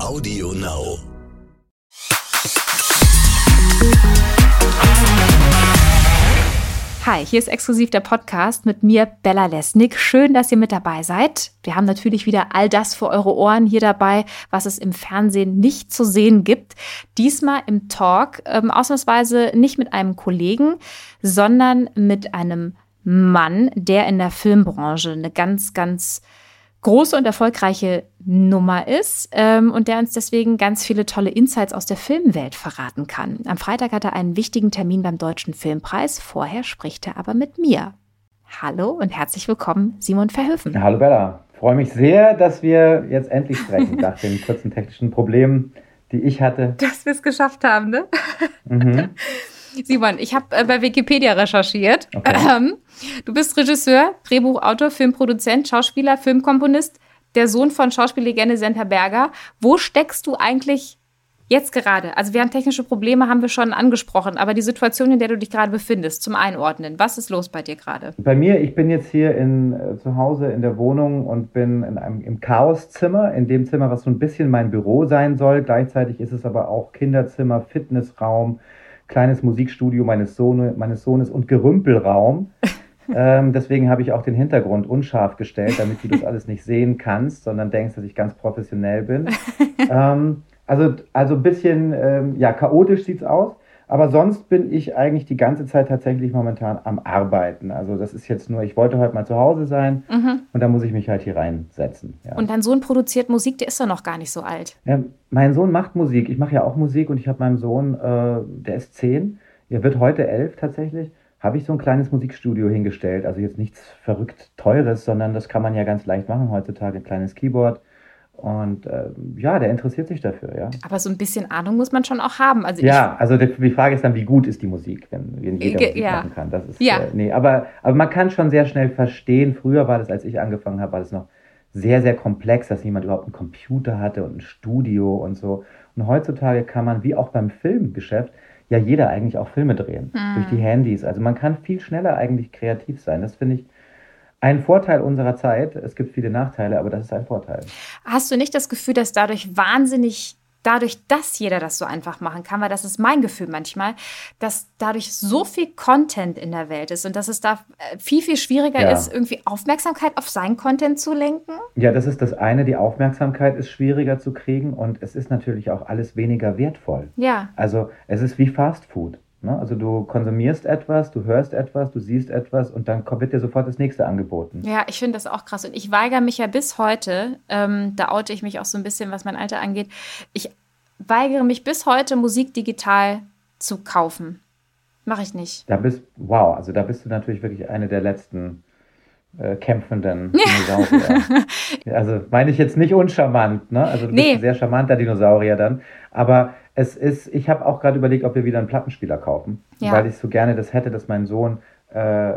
Audio Now. Hi, hier ist exklusiv der Podcast mit mir, Bella Lesnick. Schön, dass ihr mit dabei seid. Wir haben natürlich wieder all das für eure Ohren hier dabei, was es im Fernsehen nicht zu sehen gibt. Diesmal im Talk, ähm, ausnahmsweise nicht mit einem Kollegen, sondern mit einem Mann, der in der Filmbranche eine ganz, ganz große und erfolgreiche Nummer ist ähm, und der uns deswegen ganz viele tolle Insights aus der Filmwelt verraten kann. Am Freitag hat er einen wichtigen Termin beim Deutschen Filmpreis. Vorher spricht er aber mit mir. Hallo und herzlich willkommen, Simon Verhöfen. Hallo Bella, freue mich sehr, dass wir jetzt endlich sprechen nach den kurzen technischen Problemen, die ich hatte. Dass wir es geschafft haben, ne? Mhm. Simon, ich habe äh, bei Wikipedia recherchiert. Okay. Ähm, du bist Regisseur, Drehbuchautor, Filmproduzent, Schauspieler, Filmkomponist, der Sohn von Schauspiellegende Senta Berger. Wo steckst du eigentlich jetzt gerade? Also wir haben technische Probleme, haben wir schon angesprochen, aber die Situation, in der du dich gerade befindest, zum Einordnen, was ist los bei dir gerade? Bei mir, ich bin jetzt hier in, äh, zu Hause in der Wohnung und bin in einem, im Chaoszimmer, in dem Zimmer, was so ein bisschen mein Büro sein soll. Gleichzeitig ist es aber auch Kinderzimmer, Fitnessraum, kleines Musikstudio meines, Sohne, meines Sohnes und Gerümpelraum. ähm, deswegen habe ich auch den Hintergrund unscharf gestellt, damit du das alles nicht sehen kannst, sondern denkst, dass ich ganz professionell bin. ähm, also, also ein bisschen ähm, ja, chaotisch sieht es aus. Aber sonst bin ich eigentlich die ganze Zeit tatsächlich momentan am Arbeiten. Also das ist jetzt nur, ich wollte heute mal zu Hause sein mhm. und da muss ich mich halt hier reinsetzen. Ja. Und dein Sohn produziert Musik, der ist doch noch gar nicht so alt. Ja, mein Sohn macht Musik. Ich mache ja auch Musik und ich habe meinem Sohn, äh, der ist zehn, er wird heute elf tatsächlich, habe ich so ein kleines Musikstudio hingestellt. Also jetzt nichts verrückt teures, sondern das kann man ja ganz leicht machen heutzutage. Ein kleines Keyboard und äh, ja, der interessiert sich dafür, ja. Aber so ein bisschen Ahnung muss man schon auch haben. Also ja, also die, Frage ist dann, wie gut ist die Musik, wenn, wenn jeder Ge Musik ja. machen kann. Das ist, ja. Äh, nee, aber, aber man kann schon sehr schnell verstehen, früher war das, als ich angefangen habe, war das noch sehr, sehr komplex, dass jemand überhaupt einen Computer hatte und ein Studio und so. Und heutzutage kann man, wie auch beim Filmgeschäft, ja jeder eigentlich auch Filme drehen. Hm. Durch die Handys. Also man kann viel schneller eigentlich kreativ sein. Das finde ich ein Vorteil unserer Zeit. Es gibt viele Nachteile, aber das ist ein Vorteil. Hast du nicht das Gefühl, dass dadurch wahnsinnig dadurch, dass jeder das so einfach machen kann, weil das ist mein Gefühl manchmal, dass dadurch so viel Content in der Welt ist und dass es da äh, viel, viel schwieriger ja. ist, irgendwie Aufmerksamkeit auf seinen Content zu lenken? Ja, das ist das eine. Die Aufmerksamkeit ist schwieriger zu kriegen und es ist natürlich auch alles weniger wertvoll. Ja. Also es ist wie Fast Food. Ne? Also du konsumierst etwas, du hörst etwas, du siehst etwas und dann wird dir sofort das nächste angeboten. Ja, ich finde das auch krass. Und ich weigere mich ja bis heute, ähm, da oute ich mich auch so ein bisschen, was mein Alter angeht, ich weigere mich bis heute, Musik digital zu kaufen. Mache ich nicht. Da bist, wow, also da bist du natürlich wirklich eine der letzten äh, kämpfenden Dinosaurier. also meine ich jetzt nicht uncharmant, ne? Also du nee. bist ein sehr charmanter Dinosaurier dann. Aber es ist, ich habe auch gerade überlegt, ob wir wieder einen Plattenspieler kaufen, ja. weil ich so gerne das hätte, dass mein Sohn äh,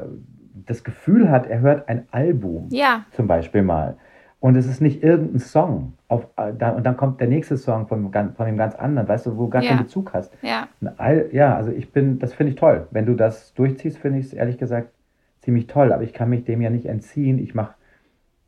das Gefühl hat, er hört ein Album ja. zum Beispiel mal. Und es ist nicht irgendein Song. Auf, äh, da, und dann kommt der nächste Song von, von dem ganz anderen, weißt du, wo du gar ja. keinen Bezug hast. Ja. All, ja, also ich bin, das finde ich toll. Wenn du das durchziehst, finde ich es ehrlich gesagt ziemlich toll. Aber ich kann mich dem ja nicht entziehen. Ich mache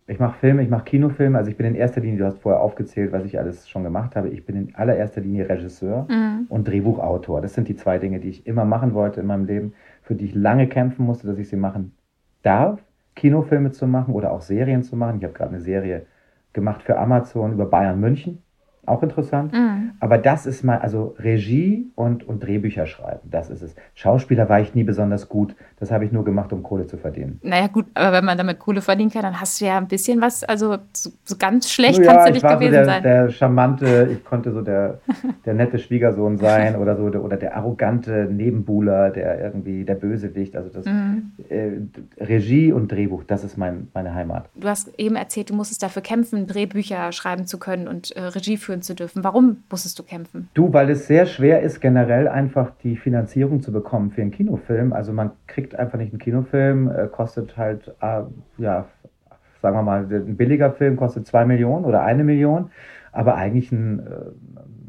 ich mache Filme, ich mache Kinofilme. Also ich bin in erster Linie, du hast vorher aufgezählt, was ich alles schon gemacht habe. Ich bin in allererster Linie Regisseur mhm. und Drehbuchautor. Das sind die zwei Dinge, die ich immer machen wollte in meinem Leben, für die ich lange kämpfen musste, dass ich sie machen darf. Kinofilme zu machen oder auch Serien zu machen. Ich habe gerade eine Serie gemacht für Amazon über Bayern München auch interessant. Mhm. Aber das ist mal, also Regie und, und Drehbücher schreiben, das ist es. Schauspieler war ich nie besonders gut. Das habe ich nur gemacht, um Kohle zu verdienen. Naja, gut, aber wenn man damit Kohle verdienen kann, dann hast du ja ein bisschen was, also so, so ganz schlecht ja, kannst du nicht gewesen so der, sein. Der charmante, ich konnte so der, der nette Schwiegersohn sein oder so, oder der arrogante Nebenbuhler, der irgendwie der Bösewicht. Also das mhm. äh, Regie und Drehbuch, das ist mein, meine Heimat. Du hast eben erzählt, du musstest dafür kämpfen, Drehbücher schreiben zu können und äh, Regie führen führen zu dürfen. Warum musstest du kämpfen? Du, weil es sehr schwer ist, generell einfach die Finanzierung zu bekommen für einen Kinofilm. Also man kriegt einfach nicht einen Kinofilm, äh, kostet halt, äh, ja, sagen wir mal, ein billiger Film kostet zwei Millionen oder eine Million, aber eigentlich ein äh,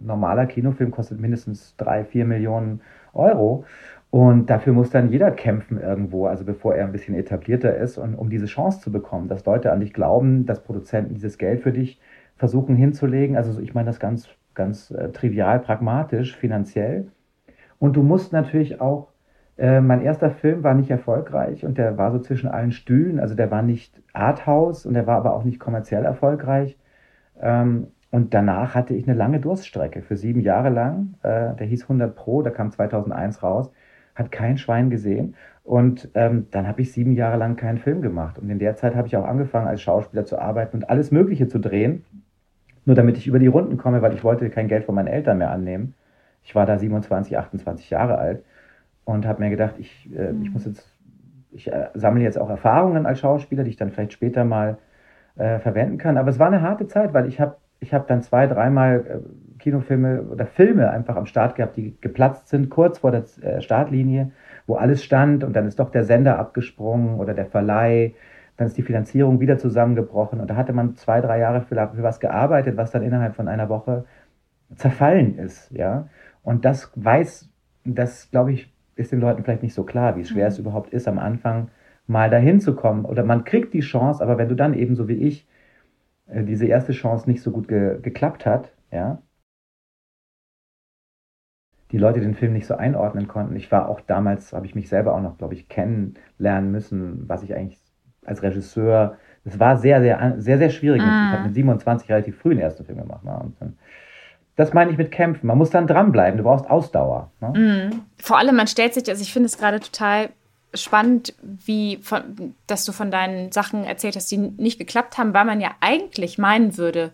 normaler Kinofilm kostet mindestens drei, vier Millionen Euro. Und dafür muss dann jeder kämpfen irgendwo, also bevor er ein bisschen etablierter ist und um diese Chance zu bekommen, dass Leute an dich glauben, dass Produzenten dieses Geld für dich versuchen hinzulegen. Also ich meine das ganz, ganz äh, trivial, pragmatisch, finanziell. Und du musst natürlich auch, äh, mein erster Film war nicht erfolgreich und der war so zwischen allen Stühlen. Also der war nicht Arthouse und der war aber auch nicht kommerziell erfolgreich. Ähm, und danach hatte ich eine lange Durststrecke für sieben Jahre lang. Äh, der hieß 100 Pro, der kam 2001 raus, hat kein Schwein gesehen. Und ähm, dann habe ich sieben Jahre lang keinen Film gemacht. Und in der Zeit habe ich auch angefangen, als Schauspieler zu arbeiten und alles Mögliche zu drehen. Nur damit ich über die Runden komme, weil ich wollte kein Geld von meinen Eltern mehr annehmen. Ich war da 27, 28 Jahre alt und habe mir gedacht, ich, äh, ich muss jetzt, ich äh, sammle jetzt auch Erfahrungen als Schauspieler, die ich dann vielleicht später mal äh, verwenden kann. Aber es war eine harte Zeit, weil ich habe ich hab dann zwei, dreimal äh, Kinofilme oder Filme einfach am Start gehabt, die geplatzt sind, kurz vor der äh, Startlinie, wo alles stand und dann ist doch der Sender abgesprungen oder der Verleih dann ist die Finanzierung wieder zusammengebrochen und da hatte man zwei, drei Jahre für, für was gearbeitet, was dann innerhalb von einer Woche zerfallen ist, ja. Und das weiß, das glaube ich, ist den Leuten vielleicht nicht so klar, wie schwer mhm. es überhaupt ist, am Anfang mal dahin zu kommen. Oder man kriegt die Chance, aber wenn du dann eben so wie ich äh, diese erste Chance nicht so gut ge geklappt hat, ja, die Leute den Film nicht so einordnen konnten. Ich war auch damals, habe ich mich selber auch noch, glaube ich, kennenlernen müssen, was ich eigentlich als Regisseur, das war sehr, sehr, sehr, sehr schwierig. Ah. Ich habe mit 27 relativ früh den ersten Film gemacht. Ne? Und dann, das meine ich mit Kämpfen. Man muss dann dranbleiben. Du brauchst Ausdauer. Ne? Mhm. Vor allem, man stellt sich, also ich finde es gerade total spannend, wie von, dass du von deinen Sachen erzählt hast, die nicht geklappt haben, weil man ja eigentlich meinen würde,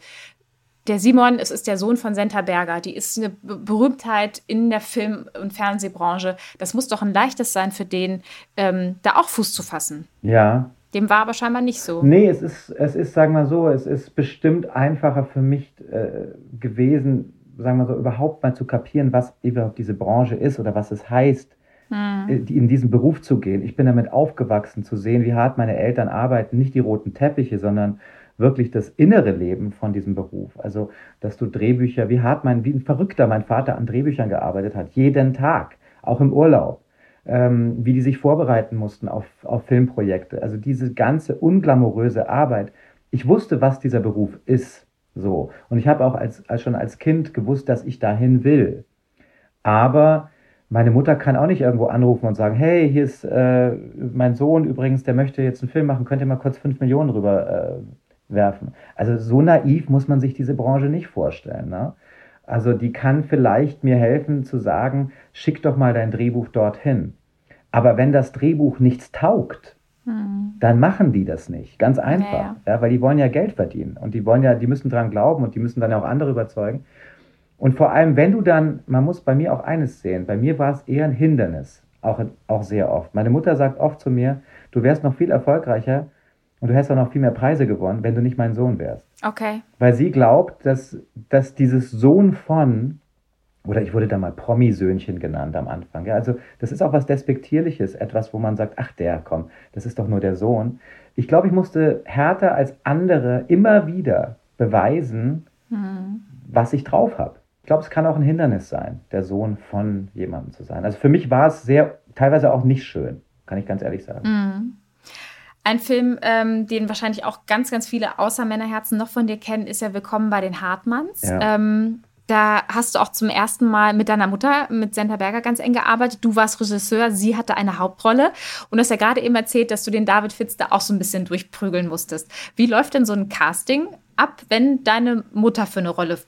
der Simon, es ist der Sohn von Senta Berger, die ist eine Berühmtheit in der Film- und Fernsehbranche. Das muss doch ein leichtes sein für den, ähm, da auch Fuß zu fassen. Ja, dem war aber scheinbar nicht so. Nee, es ist, es ist, sagen wir so, es ist bestimmt einfacher für mich äh, gewesen, sagen wir so, überhaupt mal zu kapieren, was überhaupt diese Branche ist oder was es heißt, hm. in diesen Beruf zu gehen. Ich bin damit aufgewachsen, zu sehen, wie hart meine Eltern arbeiten, nicht die roten Teppiche, sondern wirklich das innere Leben von diesem Beruf. Also, dass du Drehbücher, wie hart mein, wie ein Verrückter mein Vater an Drehbüchern gearbeitet hat, jeden Tag, auch im Urlaub ähm, wie die sich vorbereiten mussten auf, auf Filmprojekte. Also diese ganze unglamouröse Arbeit. Ich wusste, was dieser Beruf ist. So. Und ich habe auch als, als schon als Kind gewusst, dass ich dahin will. Aber meine Mutter kann auch nicht irgendwo anrufen und sagen, hey, hier ist äh, mein Sohn übrigens, der möchte jetzt einen Film machen, könnt ihr mal kurz fünf Millionen rüber äh, werfen. Also so naiv muss man sich diese Branche nicht vorstellen. Ne? Also die kann vielleicht mir helfen zu sagen, schick doch mal dein Drehbuch dorthin. Aber wenn das Drehbuch nichts taugt, hm. dann machen die das nicht. Ganz einfach. Ja, ja. ja, weil die wollen ja Geld verdienen und die wollen ja, die müssen dran glauben und die müssen dann auch andere überzeugen. Und vor allem, wenn du dann, man muss bei mir auch eines sehen, bei mir war es eher ein Hindernis, auch, auch sehr oft. Meine Mutter sagt oft zu mir, du wärst noch viel erfolgreicher, und du hättest auch noch viel mehr Preise gewonnen, wenn du nicht mein Sohn wärst. Okay. Weil sie glaubt, dass, dass dieses Sohn von, oder ich wurde da mal Promisöhnchen genannt am Anfang. Ja, also das ist auch was Despektierliches, etwas, wo man sagt, ach der, komm, das ist doch nur der Sohn. Ich glaube, ich musste härter als andere immer wieder beweisen, mhm. was ich drauf habe. Ich glaube, es kann auch ein Hindernis sein, der Sohn von jemandem zu sein. Also für mich war es sehr, teilweise auch nicht schön, kann ich ganz ehrlich sagen. Mhm. Ein Film, ähm, den wahrscheinlich auch ganz, ganz viele außer Männerherzen noch von dir kennen, ist ja Willkommen bei den Hartmanns. Ja. Ähm, da hast du auch zum ersten Mal mit deiner Mutter, mit Senta Berger, ganz eng gearbeitet. Du warst Regisseur, sie hatte eine Hauptrolle. Und du hast ja gerade eben erzählt, dass du den David Fitz da auch so ein bisschen durchprügeln musstest. Wie läuft denn so ein Casting ab, wenn deine Mutter für eine Rolle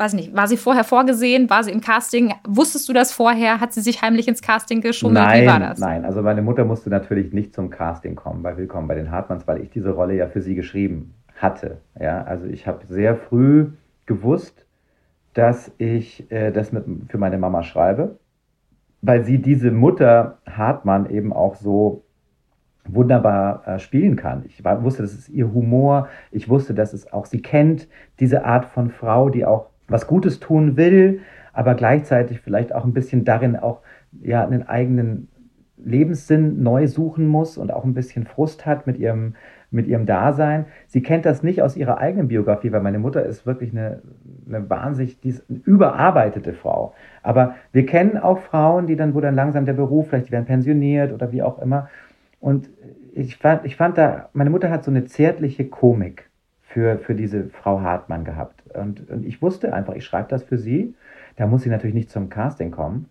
weiß nicht, war sie vorher vorgesehen? War sie im Casting? Wusstest du das vorher? Hat sie sich heimlich ins Casting geschummelt? Nein, Wie war das? Nein, also meine Mutter musste natürlich nicht zum Casting kommen bei Willkommen bei den Hartmanns, weil ich diese Rolle ja für sie geschrieben hatte. Ja, also ich habe sehr früh gewusst, dass ich äh, das mit, für meine Mama schreibe, weil sie diese Mutter Hartmann eben auch so wunderbar äh, spielen kann. Ich war, wusste, das ist ihr Humor. Ich wusste, dass es auch sie kennt, diese Art von Frau, die auch was Gutes tun will, aber gleichzeitig vielleicht auch ein bisschen darin auch ja einen eigenen Lebenssinn neu suchen muss und auch ein bisschen Frust hat mit ihrem mit ihrem Dasein. Sie kennt das nicht aus ihrer eigenen Biografie, weil meine Mutter ist wirklich eine, eine wahnsinnig, die überarbeitete Frau. Aber wir kennen auch Frauen, die dann, wo dann langsam der Beruf, vielleicht die werden pensioniert oder wie auch immer. Und ich fand, ich fand da, meine Mutter hat so eine zärtliche Komik für, für diese Frau Hartmann gehabt. Und, und ich wusste einfach, ich schreibe das für sie. Da muss sie natürlich nicht zum Casting kommen.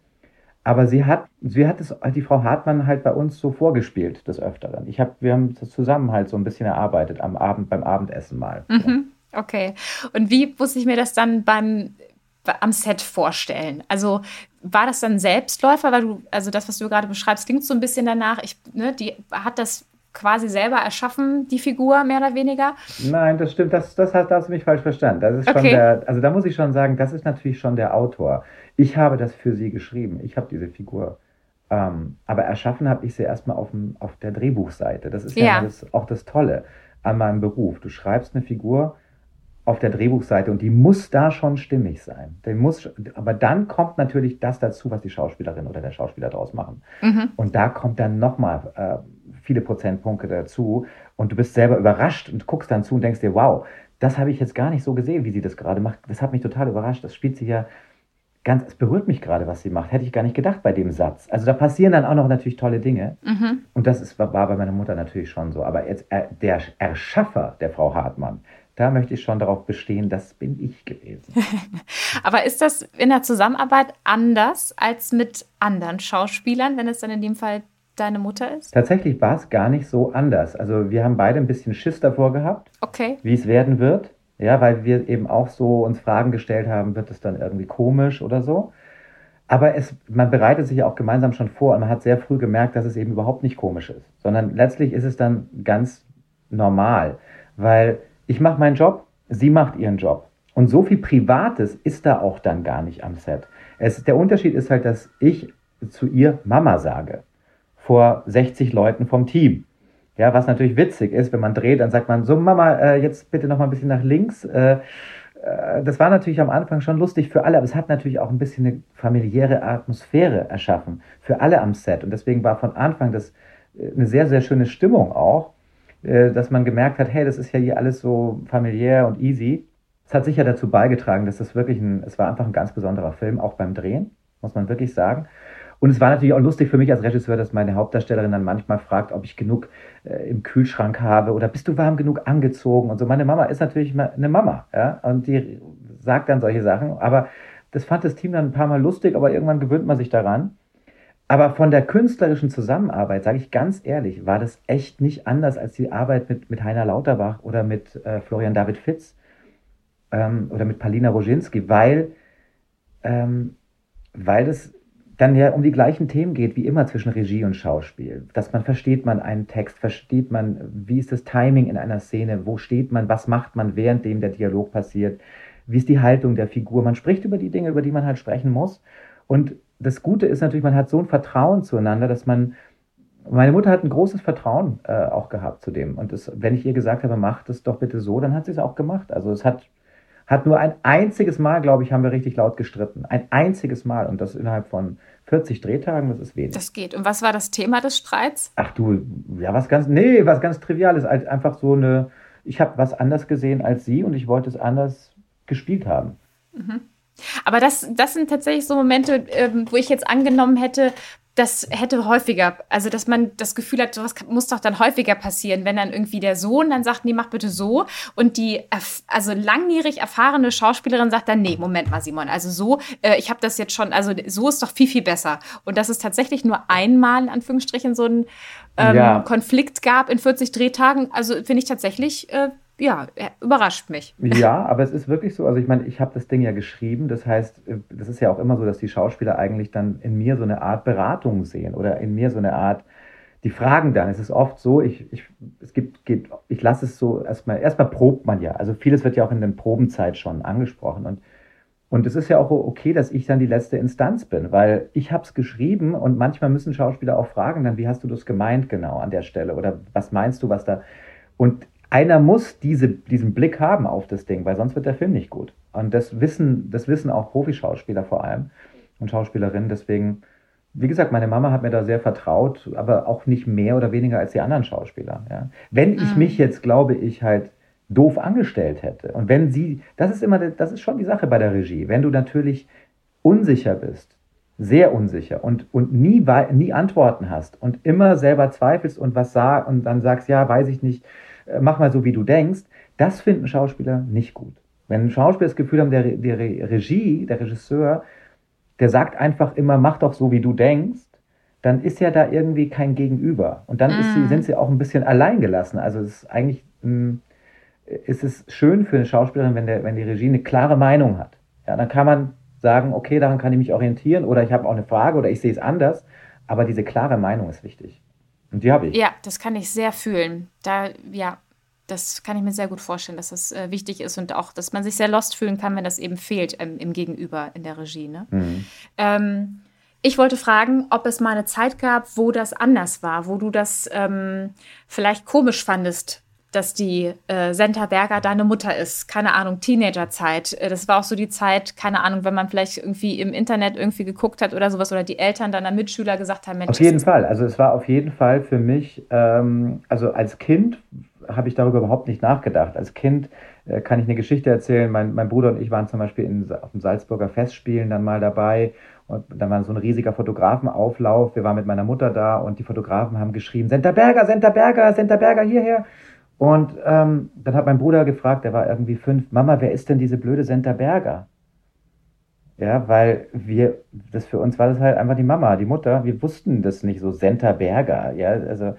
Aber sie hat, sie hat es, die Frau Hartmann halt bei uns so vorgespielt des Öfteren. Ich hab, wir haben das zusammen halt so ein bisschen erarbeitet am Abend, beim Abendessen mal. Mhm. Okay. Und wie muss ich mir das dann beim am Set vorstellen? Also war das dann Selbstläufer, weil du, also das, was du gerade beschreibst, klingt so ein bisschen danach. Ich, ne, die hat das quasi selber erschaffen, die Figur, mehr oder weniger? Nein, das stimmt, das, das hast, das hast du mich falsch verstanden. Das ist schon okay. der, also da muss ich schon sagen, das ist natürlich schon der Autor. Ich habe das für sie geschrieben. Ich habe diese Figur. Ähm, aber erschaffen habe ich sie erstmal auf, dem, auf der Drehbuchseite. Das ist ja, ja das, auch das Tolle an meinem Beruf. Du schreibst eine Figur auf der Drehbuchseite und die muss da schon stimmig sein. Die muss, aber dann kommt natürlich das dazu, was die Schauspielerin oder der Schauspieler daraus machen. Mhm. Und da kommt dann nochmal äh, viele Prozentpunkte dazu und du bist selber überrascht und guckst dann zu und denkst dir, wow, das habe ich jetzt gar nicht so gesehen, wie sie das gerade macht. Das hat mich total überrascht. Das spielt sie ja ganz, es berührt mich gerade, was sie macht. Hätte ich gar nicht gedacht bei dem Satz. Also da passieren dann auch noch natürlich tolle Dinge. Mhm. Und das ist, war bei meiner Mutter natürlich schon so. Aber jetzt äh, der Erschaffer der Frau Hartmann, da möchte ich schon darauf bestehen, das bin ich gewesen. Aber ist das in der Zusammenarbeit anders als mit anderen Schauspielern, wenn es dann in dem Fall deine Mutter ist? Tatsächlich war es gar nicht so anders. Also wir haben beide ein bisschen Schiss davor gehabt, okay. wie es werden wird. Ja, weil wir eben auch so uns Fragen gestellt haben, wird es dann irgendwie komisch oder so. Aber es, man bereitet sich ja auch gemeinsam schon vor und man hat sehr früh gemerkt, dass es eben überhaupt nicht komisch ist, sondern letztlich ist es dann ganz normal, weil ich mache meinen Job, sie macht ihren Job. Und so viel Privates ist da auch dann gar nicht am Set. Es, der Unterschied ist halt, dass ich zu ihr Mama sage. Vor 60 Leuten vom Team. Ja, was natürlich witzig ist, wenn man dreht, dann sagt man so, Mama, äh, jetzt bitte noch mal ein bisschen nach links. Äh, äh, das war natürlich am Anfang schon lustig für alle, aber es hat natürlich auch ein bisschen eine familiäre Atmosphäre erschaffen für alle am Set. Und deswegen war von Anfang das eine sehr, sehr schöne Stimmung auch. Dass man gemerkt hat, hey, das ist ja hier alles so familiär und easy. Es hat sicher dazu beigetragen, dass das wirklich ein, es war einfach ein ganz besonderer Film, auch beim Drehen, muss man wirklich sagen. Und es war natürlich auch lustig für mich als Regisseur, dass meine Hauptdarstellerin dann manchmal fragt, ob ich genug äh, im Kühlschrank habe oder bist du warm genug angezogen und so. Meine Mama ist natürlich eine Mama, ja, und die sagt dann solche Sachen. Aber das fand das Team dann ein paar Mal lustig, aber irgendwann gewöhnt man sich daran. Aber von der künstlerischen Zusammenarbeit, sage ich ganz ehrlich, war das echt nicht anders als die Arbeit mit, mit Heiner Lauterbach oder mit äh, Florian David Fitz ähm, oder mit Palina Roginski, weil, ähm, weil es dann ja um die gleichen Themen geht wie immer zwischen Regie und Schauspiel. Dass man versteht man einen Text, versteht man, wie ist das Timing in einer Szene, wo steht man, was macht man, währenddem der Dialog passiert, wie ist die Haltung der Figur. Man spricht über die Dinge, über die man halt sprechen muss. Und das Gute ist natürlich, man hat so ein Vertrauen zueinander, dass man, meine Mutter hat ein großes Vertrauen äh, auch gehabt zu dem. Und das, wenn ich ihr gesagt habe, mach das doch bitte so, dann hat sie es auch gemacht. Also es hat, hat nur ein einziges Mal, glaube ich, haben wir richtig laut gestritten. Ein einziges Mal. Und das innerhalb von 40 Drehtagen, das ist wenig. Das geht. Und was war das Thema des Streits? Ach du, ja, was ganz, nee, was ganz Triviales. Einfach so eine, ich habe was anders gesehen als sie und ich wollte es anders gespielt haben. Mhm. Aber das, das sind tatsächlich so Momente, ähm, wo ich jetzt angenommen hätte, das hätte häufiger, also dass man das Gefühl hat, sowas muss doch dann häufiger passieren, wenn dann irgendwie der Sohn dann sagt, nee, mach bitte so und die also langjährig erfahrene Schauspielerin sagt dann, nee, Moment mal, Simon, also so, äh, ich habe das jetzt schon, also so ist doch viel, viel besser. Und dass es tatsächlich nur einmal, in Anführungsstrichen, so einen ähm, ja. Konflikt gab in 40 Drehtagen, also finde ich tatsächlich äh, ja, überrascht mich. Ja, aber es ist wirklich so. Also ich meine, ich habe das Ding ja geschrieben. Das heißt, äh, das ist ja auch immer so, dass die Schauspieler eigentlich dann in mir so eine Art Beratung sehen oder in mir so eine Art, die fragen dann. Es ist oft so, ich, ich, es gibt, geht, ich lasse es so erstmal, erstmal probt man ja. Also vieles wird ja auch in der Probenzeit schon angesprochen und und es ist ja auch okay, dass ich dann die letzte Instanz bin, weil ich habe es geschrieben und manchmal müssen Schauspieler auch fragen, dann wie hast du das gemeint genau an der Stelle oder was meinst du, was da und einer muss diese, diesen Blick haben auf das Ding, weil sonst wird der Film nicht gut. Und das wissen, das wissen auch Profischauspieler vor allem und Schauspielerinnen. Deswegen, wie gesagt, meine Mama hat mir da sehr vertraut, aber auch nicht mehr oder weniger als die anderen Schauspieler. Ja. Wenn ich mhm. mich jetzt, glaube ich, halt doof angestellt hätte und wenn sie, das ist immer, das ist schon die Sache bei der Regie. Wenn du natürlich unsicher bist, sehr unsicher und, und nie, nie Antworten hast und immer selber zweifelst und was sag und dann sagst, ja, weiß ich nicht, mach mal so, wie du denkst, Das finden Schauspieler nicht gut. Wenn Schauspieler das Gefühl haben, der, der Regie, der Regisseur, der sagt einfach immer, mach doch so, wie du denkst, dann ist ja da irgendwie kein Gegenüber. Und dann mm. sie, sind sie auch ein bisschen alleingelassen. Also es ist eigentlich mh, ist es schön für eine Schauspielerin, wenn, der, wenn die Regie eine klare Meinung hat. Ja, dann kann man sagen, okay, daran kann ich mich orientieren oder ich habe auch eine Frage oder ich sehe es anders. Aber diese klare Meinung ist wichtig. Und die habe ich. Ja, das kann ich sehr fühlen. Da, ja, das kann ich mir sehr gut vorstellen, dass das äh, wichtig ist und auch, dass man sich sehr lost fühlen kann, wenn das eben fehlt ähm, im Gegenüber in der Regie. Ne? Mhm. Ähm, ich wollte fragen, ob es mal eine Zeit gab, wo das anders war, wo du das ähm, vielleicht komisch fandest, dass die äh, Senta Berger deine Mutter ist. Keine Ahnung, Teenagerzeit. Äh, das war auch so die Zeit, keine Ahnung, wenn man vielleicht irgendwie im Internet irgendwie geguckt hat oder sowas oder die Eltern deiner Mitschüler gesagt haben, Mensch. Auf jeden Fall. Also es war auf jeden Fall für mich, ähm, also als Kind habe ich darüber überhaupt nicht nachgedacht. Als Kind äh, kann ich eine Geschichte erzählen. Mein, mein Bruder und ich waren zum Beispiel in, auf dem Salzburger Festspielen dann mal dabei. Und dann war so ein riesiger Fotografenauflauf. Wir waren mit meiner Mutter da und die Fotografen haben geschrieben, Senta Berger, Senta Berger, Senta Berger, hierher. Und ähm, dann hat mein Bruder gefragt, der war irgendwie fünf, Mama, wer ist denn diese blöde Senta Berger? Ja, weil wir, das für uns war das halt einfach die Mama, die Mutter. Wir wussten das nicht so, Senta Berger. Ja, also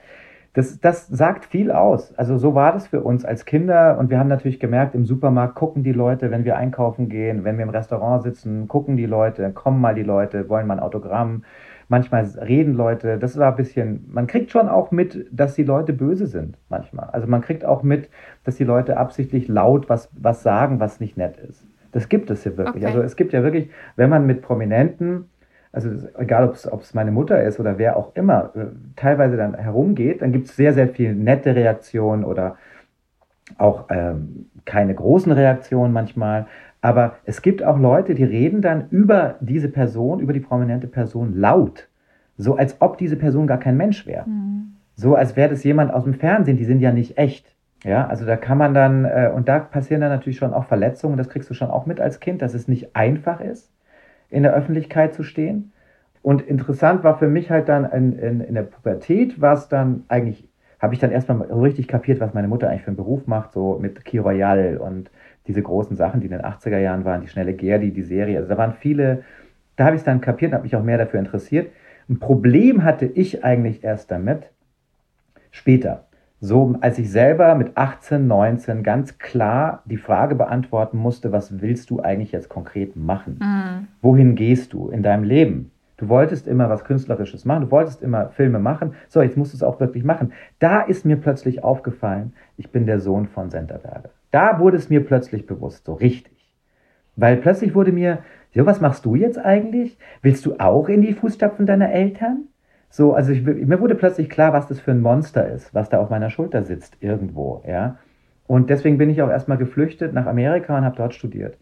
das, das sagt viel aus. Also so war das für uns als Kinder und wir haben natürlich gemerkt, im Supermarkt gucken die Leute, wenn wir einkaufen gehen, wenn wir im Restaurant sitzen, gucken die Leute, kommen mal die Leute, wollen mal ein Autogramm manchmal reden Leute, das war ein bisschen, man kriegt schon auch mit, dass die Leute böse sind manchmal. Also man kriegt auch mit, dass die Leute absichtlich laut was, was sagen, was nicht nett ist. Das gibt es ja wirklich. Okay. Also es gibt ja wirklich, wenn man mit Prominenten, also egal ob es meine Mutter ist oder wer auch immer, äh, teilweise dann herumgeht, dann gibt es sehr, sehr viel nette Reaktionen oder auch ähm, keine großen Reaktionen manchmal. Aber es gibt auch Leute, die reden dann über diese Person, über die prominente Person laut. So als ob diese Person gar kein Mensch wäre. Mhm. So als wäre das jemand aus dem Fernsehen, die sind ja nicht echt. Ja, also da kann man dann, äh, und da passieren dann natürlich schon auch Verletzungen, das kriegst du schon auch mit als Kind, dass es nicht einfach ist, in der Öffentlichkeit zu stehen. Und interessant war für mich halt dann in, in, in der Pubertät, war es dann eigentlich, habe ich dann erstmal so richtig kapiert, was meine Mutter eigentlich für einen Beruf macht, so mit Key Royal und diese großen Sachen, die in den 80er Jahren waren, die schnelle Gerdi, die Serie. Also da waren viele, da habe ich es dann kapiert und habe mich auch mehr dafür interessiert. Ein Problem hatte ich eigentlich erst damit später. So, als ich selber mit 18, 19 ganz klar die Frage beantworten musste, was willst du eigentlich jetzt konkret machen? Mhm. Wohin gehst du in deinem Leben? Du wolltest immer was Künstlerisches machen, du wolltest immer Filme machen. So, jetzt musst du es auch wirklich machen. Da ist mir plötzlich aufgefallen, ich bin der Sohn von Senterberger. Da wurde es mir plötzlich bewusst, so richtig. Weil plötzlich wurde mir, so, was machst du jetzt eigentlich? Willst du auch in die Fußstapfen deiner Eltern? So, also ich, mir wurde plötzlich klar, was das für ein Monster ist, was da auf meiner Schulter sitzt, irgendwo, ja. Und deswegen bin ich auch erstmal geflüchtet nach Amerika und habe dort studiert.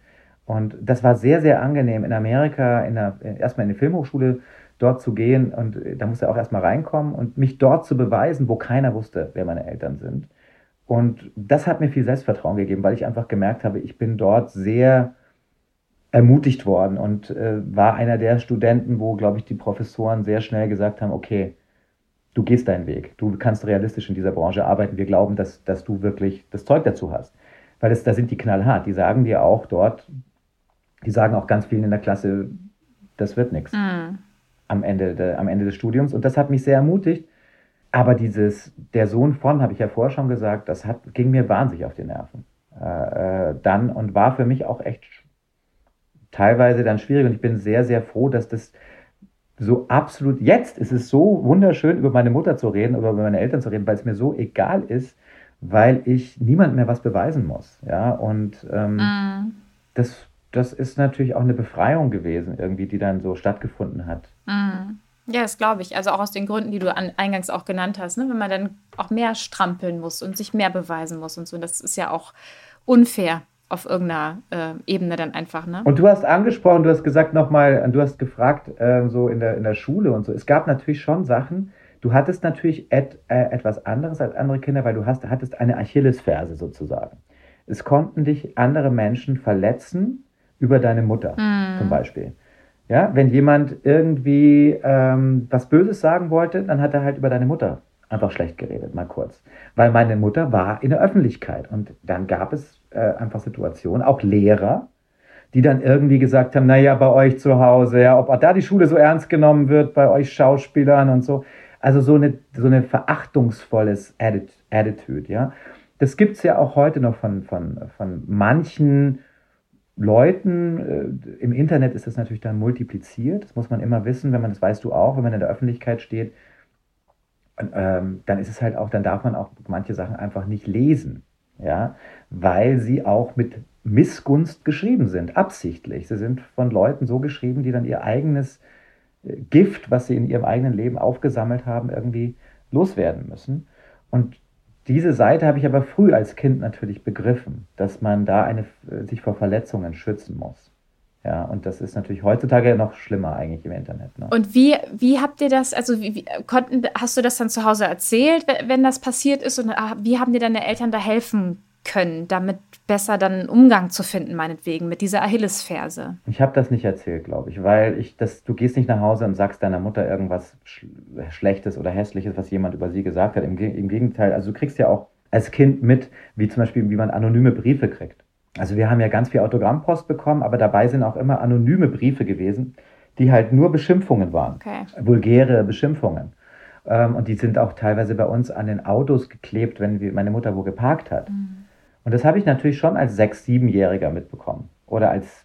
Und das war sehr, sehr angenehm, in Amerika in der, erstmal in die Filmhochschule dort zu gehen und da musste auch erstmal reinkommen und mich dort zu beweisen, wo keiner wusste, wer meine Eltern sind. Und das hat mir viel Selbstvertrauen gegeben, weil ich einfach gemerkt habe, ich bin dort sehr ermutigt worden und äh, war einer der Studenten, wo, glaube ich, die Professoren sehr schnell gesagt haben, okay, du gehst deinen Weg, du kannst realistisch in dieser Branche arbeiten, wir glauben, dass, dass du wirklich das Zeug dazu hast. Weil da sind die knallhart, die sagen dir auch dort, die sagen auch ganz vielen in der Klasse, das wird nichts mm. am, Ende am Ende des Studiums. Und das hat mich sehr ermutigt, aber dieses, der Sohn von, habe ich ja vorher schon gesagt, das hat, ging mir wahnsinnig auf die Nerven. Äh, äh, dann und war für mich auch echt teilweise dann schwierig. Und ich bin sehr, sehr froh, dass das so absolut, jetzt ist es so wunderschön, über meine Mutter zu reden oder über meine Eltern zu reden, weil es mir so egal ist, weil ich niemand mehr was beweisen muss. Ja, und ähm, mm. das, das ist natürlich auch eine Befreiung gewesen, irgendwie, die dann so stattgefunden hat. Mm. Ja, das glaube ich. Also auch aus den Gründen, die du an, eingangs auch genannt hast, ne? wenn man dann auch mehr strampeln muss und sich mehr beweisen muss und so. Das ist ja auch unfair auf irgendeiner äh, Ebene dann einfach. Ne? Und du hast angesprochen, du hast gesagt nochmal, du hast gefragt, äh, so in der, in der Schule und so. Es gab natürlich schon Sachen, du hattest natürlich et, äh, etwas anderes als andere Kinder, weil du hast, hattest eine Achillesferse sozusagen. Es konnten dich andere Menschen verletzen über deine Mutter mm. zum Beispiel. Ja, wenn jemand irgendwie ähm, was Böses sagen wollte, dann hat er halt über deine Mutter einfach schlecht geredet, mal kurz. Weil meine Mutter war in der Öffentlichkeit und dann gab es äh, einfach Situationen, auch Lehrer, die dann irgendwie gesagt haben, naja, bei euch zu Hause, ja, ob da die Schule so ernst genommen wird, bei euch Schauspielern und so. Also so eine, so eine verachtungsvolles Attitude, ja. Das gibt's ja auch heute noch von, von, von manchen Leuten. Äh, Im Internet ist das natürlich dann multipliziert. Das muss man immer wissen, wenn man, das weißt du auch, wenn man in der Öffentlichkeit steht, ähm, dann ist es halt auch, dann darf man auch manche Sachen einfach nicht lesen, ja, weil sie auch mit Missgunst geschrieben sind, absichtlich. Sie sind von Leuten so geschrieben, die dann ihr eigenes äh, Gift, was sie in ihrem eigenen Leben aufgesammelt haben, irgendwie loswerden müssen. Und diese Seite habe ich aber früh als Kind natürlich begriffen, dass man da eine, äh, sich vor Verletzungen schützen muss. Ja, und das ist natürlich heutzutage noch schlimmer eigentlich im Internet. Ne? Und wie, wie habt ihr das, also wie, wie, konnten, hast du das dann zu Hause erzählt, wenn das passiert ist? Und ah, wie haben dir deine Eltern da helfen können, damit besser dann einen Umgang zu finden, meinetwegen, mit dieser Achillesferse? Ich habe das nicht erzählt, glaube ich, weil ich das, du gehst nicht nach Hause und sagst deiner Mutter irgendwas Schlechtes oder Hässliches, was jemand über sie gesagt hat. Im, Im Gegenteil, also du kriegst ja auch als Kind mit, wie zum Beispiel, wie man anonyme Briefe kriegt. Also wir haben ja ganz viel Autogrammpost bekommen, aber dabei sind auch immer anonyme Briefe gewesen, die halt nur Beschimpfungen waren. Okay. Vulgäre Beschimpfungen. Ähm, und die sind auch teilweise bei uns an den Autos geklebt, wenn meine Mutter wo geparkt hat. Mhm. Und das habe ich natürlich schon als sechs-, siebenjähriger mitbekommen. Oder als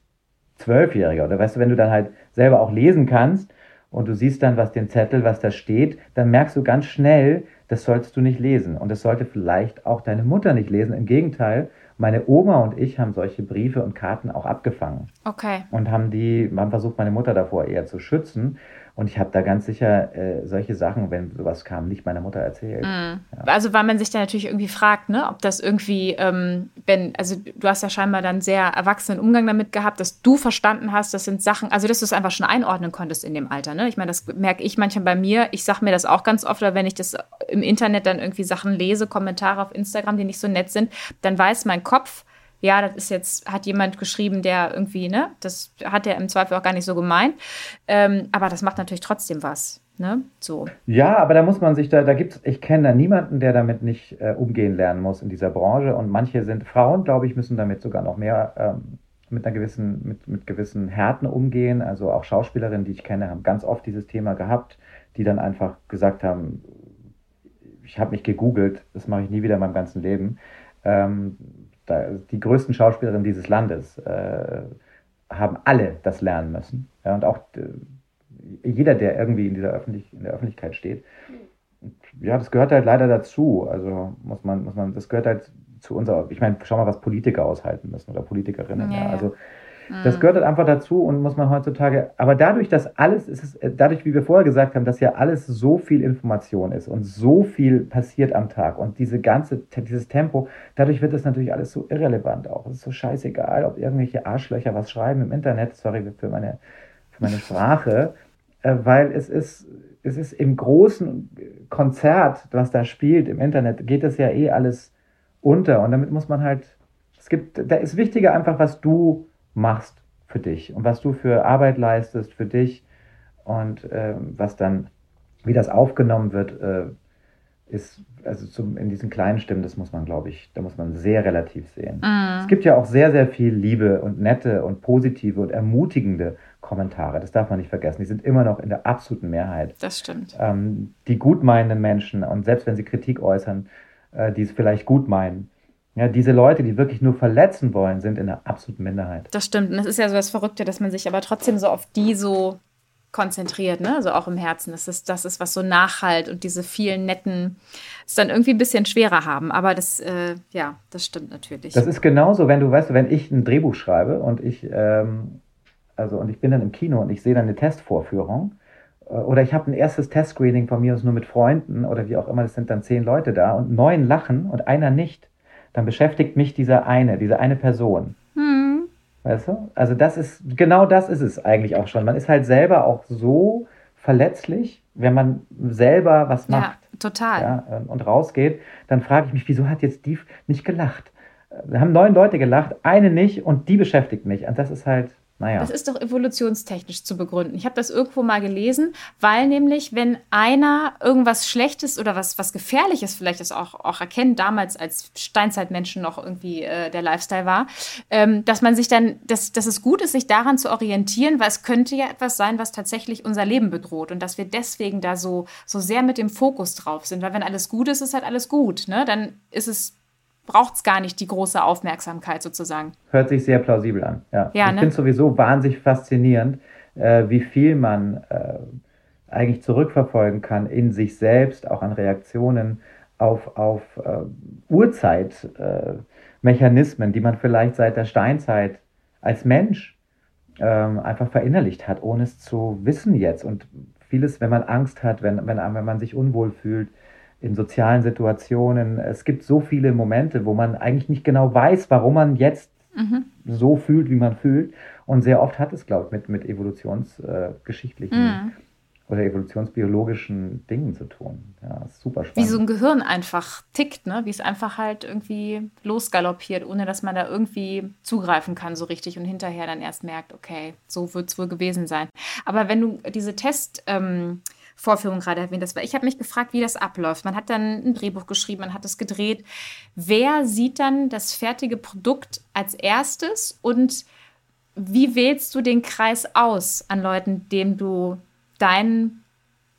zwölfjähriger. Oder weißt du, wenn du dann halt selber auch lesen kannst und du siehst dann, was den Zettel, was da steht, dann merkst du ganz schnell, das sollst du nicht lesen. Und das sollte vielleicht auch deine Mutter nicht lesen. Im Gegenteil, meine Oma und ich haben solche Briefe und Karten auch abgefangen. Okay. Und haben die, haben versucht, meine Mutter davor eher zu schützen. Und ich habe da ganz sicher äh, solche Sachen, wenn sowas kam, nicht meiner Mutter erzählt. Mm. Ja. Also weil man sich da natürlich irgendwie fragt, ne, ob das irgendwie, ähm, wenn, also du hast ja scheinbar dann sehr erwachsenen Umgang damit gehabt, dass du verstanden hast, das sind Sachen, also dass du es einfach schon einordnen konntest in dem Alter. Ne? Ich meine, das merke ich manchmal bei mir. Ich sage mir das auch ganz oft, wenn ich das im Internet dann irgendwie Sachen lese, Kommentare auf Instagram, die nicht so nett sind, dann weiß mein Kopf, ja, das ist jetzt, hat jemand geschrieben, der irgendwie, ne, das hat er im Zweifel auch gar nicht so gemeint. Ähm, aber das macht natürlich trotzdem was. Ne? So. Ja, aber da muss man sich da, da gibt's, ich kenne da niemanden, der damit nicht äh, umgehen lernen muss in dieser Branche. Und manche sind Frauen, glaube ich, müssen damit sogar noch mehr ähm, mit einer gewissen, mit, mit gewissen Härten umgehen. Also auch Schauspielerinnen, die ich kenne, haben ganz oft dieses Thema gehabt, die dann einfach gesagt haben, ich habe mich gegoogelt, das mache ich nie wieder in meinem ganzen Leben. Ähm, da, die größten Schauspielerinnen dieses Landes äh, haben alle das lernen müssen. Ja, und auch äh, jeder, der irgendwie in, dieser Öffentlich in der Öffentlichkeit steht. Ja, das gehört halt leider dazu. Also muss man, muss man, das gehört halt zu unserer, ich meine, schau mal, was Politiker aushalten müssen oder Politikerinnen. Ja, ja. Also das gehört halt einfach dazu und muss man heutzutage, aber dadurch, dass alles, ist es, dadurch, wie wir vorher gesagt haben, dass ja alles so viel Information ist und so viel passiert am Tag und diese ganze, dieses Tempo, dadurch wird das natürlich alles so irrelevant auch. Es ist so scheißegal, ob irgendwelche Arschlöcher was schreiben im Internet, sorry für meine, für meine Sprache, äh, weil es ist, es ist im großen Konzert, was da spielt im Internet, geht das ja eh alles unter und damit muss man halt, es gibt, da ist wichtiger einfach, was du machst für dich und was du für Arbeit leistest für dich und äh, was dann, wie das aufgenommen wird, äh, ist, also zum, in diesen kleinen Stimmen, das muss man, glaube ich, da muss man sehr relativ sehen. Mm. Es gibt ja auch sehr, sehr viel Liebe und nette und positive und ermutigende Kommentare. Das darf man nicht vergessen. Die sind immer noch in der absoluten Mehrheit. Das stimmt. Ähm, die gutmeinenden Menschen und selbst wenn sie Kritik äußern, äh, die es vielleicht gut meinen, ja, diese Leute, die wirklich nur verletzen wollen, sind in der absoluten Minderheit. Das stimmt. Und das ist ja so das Verrückte, dass man sich aber trotzdem so auf die so konzentriert, ne? Also auch im Herzen. Das ist, das ist, was so nachhalt und diese vielen netten es dann irgendwie ein bisschen schwerer haben. Aber das, äh, ja, das stimmt natürlich. Das ist genauso, wenn du, weißt du, wenn ich ein Drehbuch schreibe und ich, ähm, also und ich bin dann im Kino und ich sehe dann eine Testvorführung äh, oder ich habe ein erstes Testscreening von mir aus nur mit Freunden oder wie auch immer, das sind dann zehn Leute da und neun lachen und einer nicht dann beschäftigt mich dieser eine, diese eine Person. Hm. Weißt du? Also das ist, genau das ist es eigentlich auch schon. Man ist halt selber auch so verletzlich, wenn man selber was macht. Ja, total. Ja, und rausgeht, dann frage ich mich, wieso hat jetzt die nicht gelacht? Wir haben neun Leute gelacht, eine nicht und die beschäftigt mich. Und das ist halt, Naja. Das ist doch evolutionstechnisch zu begründen. Ich habe das irgendwo mal gelesen, weil nämlich, wenn einer irgendwas Schlechtes oder was, was Gefährliches vielleicht das auch, auch erkennt, damals als Steinzeitmenschen noch irgendwie äh, der Lifestyle war, ähm, dass man sich dann, dass, dass es gut ist, sich daran zu orientieren, weil es könnte ja etwas sein, was tatsächlich unser Leben bedroht und dass wir deswegen da so, so sehr mit dem Fokus drauf sind. Weil wenn alles gut ist, ist halt alles gut. Ne? Dann ist es braucht es gar nicht die große Aufmerksamkeit sozusagen. Hört sich sehr plausibel an. Ja. ja ich ne? finde es sowieso wahnsinnig faszinierend, äh, wie viel man äh, eigentlich zurückverfolgen kann in sich selbst, auch an Reaktionen auf, auf äh, Urzeitmechanismen, die man vielleicht seit der Steinzeit als Mensch ähm, einfach verinnerlicht hat, ohne es zu wissen jetzt. Und vieles, wenn man Angst hat, wenn, wenn, wenn man sich unwohl fühlt, in sozialen Situationen. Es gibt so viele Momente, wo man eigentlich nicht genau weiß, warum man jetzt mhm. so fühlt, wie man fühlt. Und sehr oft hat es, glaube ich, mit, mit evolutionsgeschichtlichen mhm. oder evolutionsbiologischen Dingen zu tun. Ja, super spannend. Wie so ein Gehirn einfach tickt, ne? wie es einfach halt irgendwie losgaloppiert, ohne dass man da irgendwie zugreifen kann so richtig und hinterher dann erst merkt, okay, so wird es wohl gewesen sein. Aber wenn du diese Test... Ähm, Vorführung gerade erwähnt hast. Weil ich habe mich gefragt, wie das abläuft. Man hat dann ein Drehbuch geschrieben, man hat es gedreht. Wer sieht dann das fertige Produkt als erstes und wie wählst du den Kreis aus an Leuten, dem du dein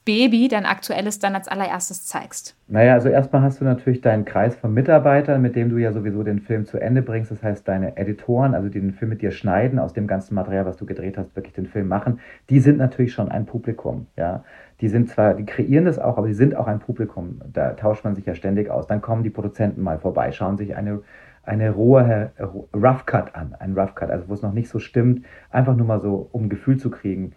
Baby, dein aktuelles, dann als allererstes zeigst? Naja, also erstmal hast du natürlich deinen Kreis von Mitarbeitern, mit dem du ja sowieso den Film zu Ende bringst. Das heißt, deine Editoren, also die den Film mit dir schneiden, aus dem ganzen Material, was du gedreht hast, wirklich den Film machen, die sind natürlich schon ein Publikum, ja die sind zwar, die kreieren das auch, aber die sind auch ein Publikum. Da tauscht man sich ja ständig aus. Dann kommen die Produzenten mal vorbei, schauen sich eine, eine rohe Rough Cut an, ein Rough Cut, also wo es noch nicht so stimmt, einfach nur mal so, um ein Gefühl zu kriegen.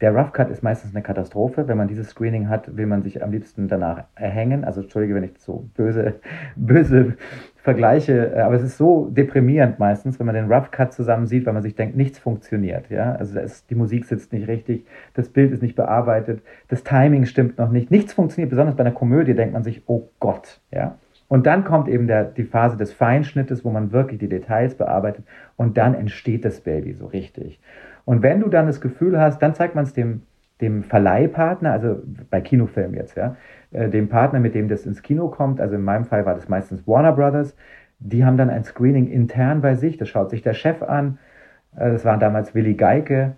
Der Rough Cut ist meistens eine Katastrophe. Wenn man dieses Screening hat, will man sich am liebsten danach erhängen. Also entschuldige, wenn ich so böse, böse vergleiche, äh, aber es ist so deprimierend meistens, wenn man den Rough Cut zusammen sieht, weil man sich denkt, nichts funktioniert. Ja? Also ist, die Musik sitzt nicht richtig, das Bild ist nicht bearbeitet, das Timing stimmt noch nicht, nichts funktioniert. Besonders bei einer Komödie denkt man sich, oh Gott. Ja? Und dann kommt eben der, die Phase des Feinschnittes, wo man wirklich die Details bearbeitet und dann entsteht das Baby so richtig. Und wenn du dann das Gefühl hast, dann zeigt man es dem, dem Verleihpartner, also bei Kinofilmen jetzt, ja, äh, dem Partner, mit dem das ins Kino kommt, also in meinem Fall war das meistens Warner Brothers, die haben dann ein Screening intern bei sich, das schaut sich der Chef an, äh, das war damals Willi Geike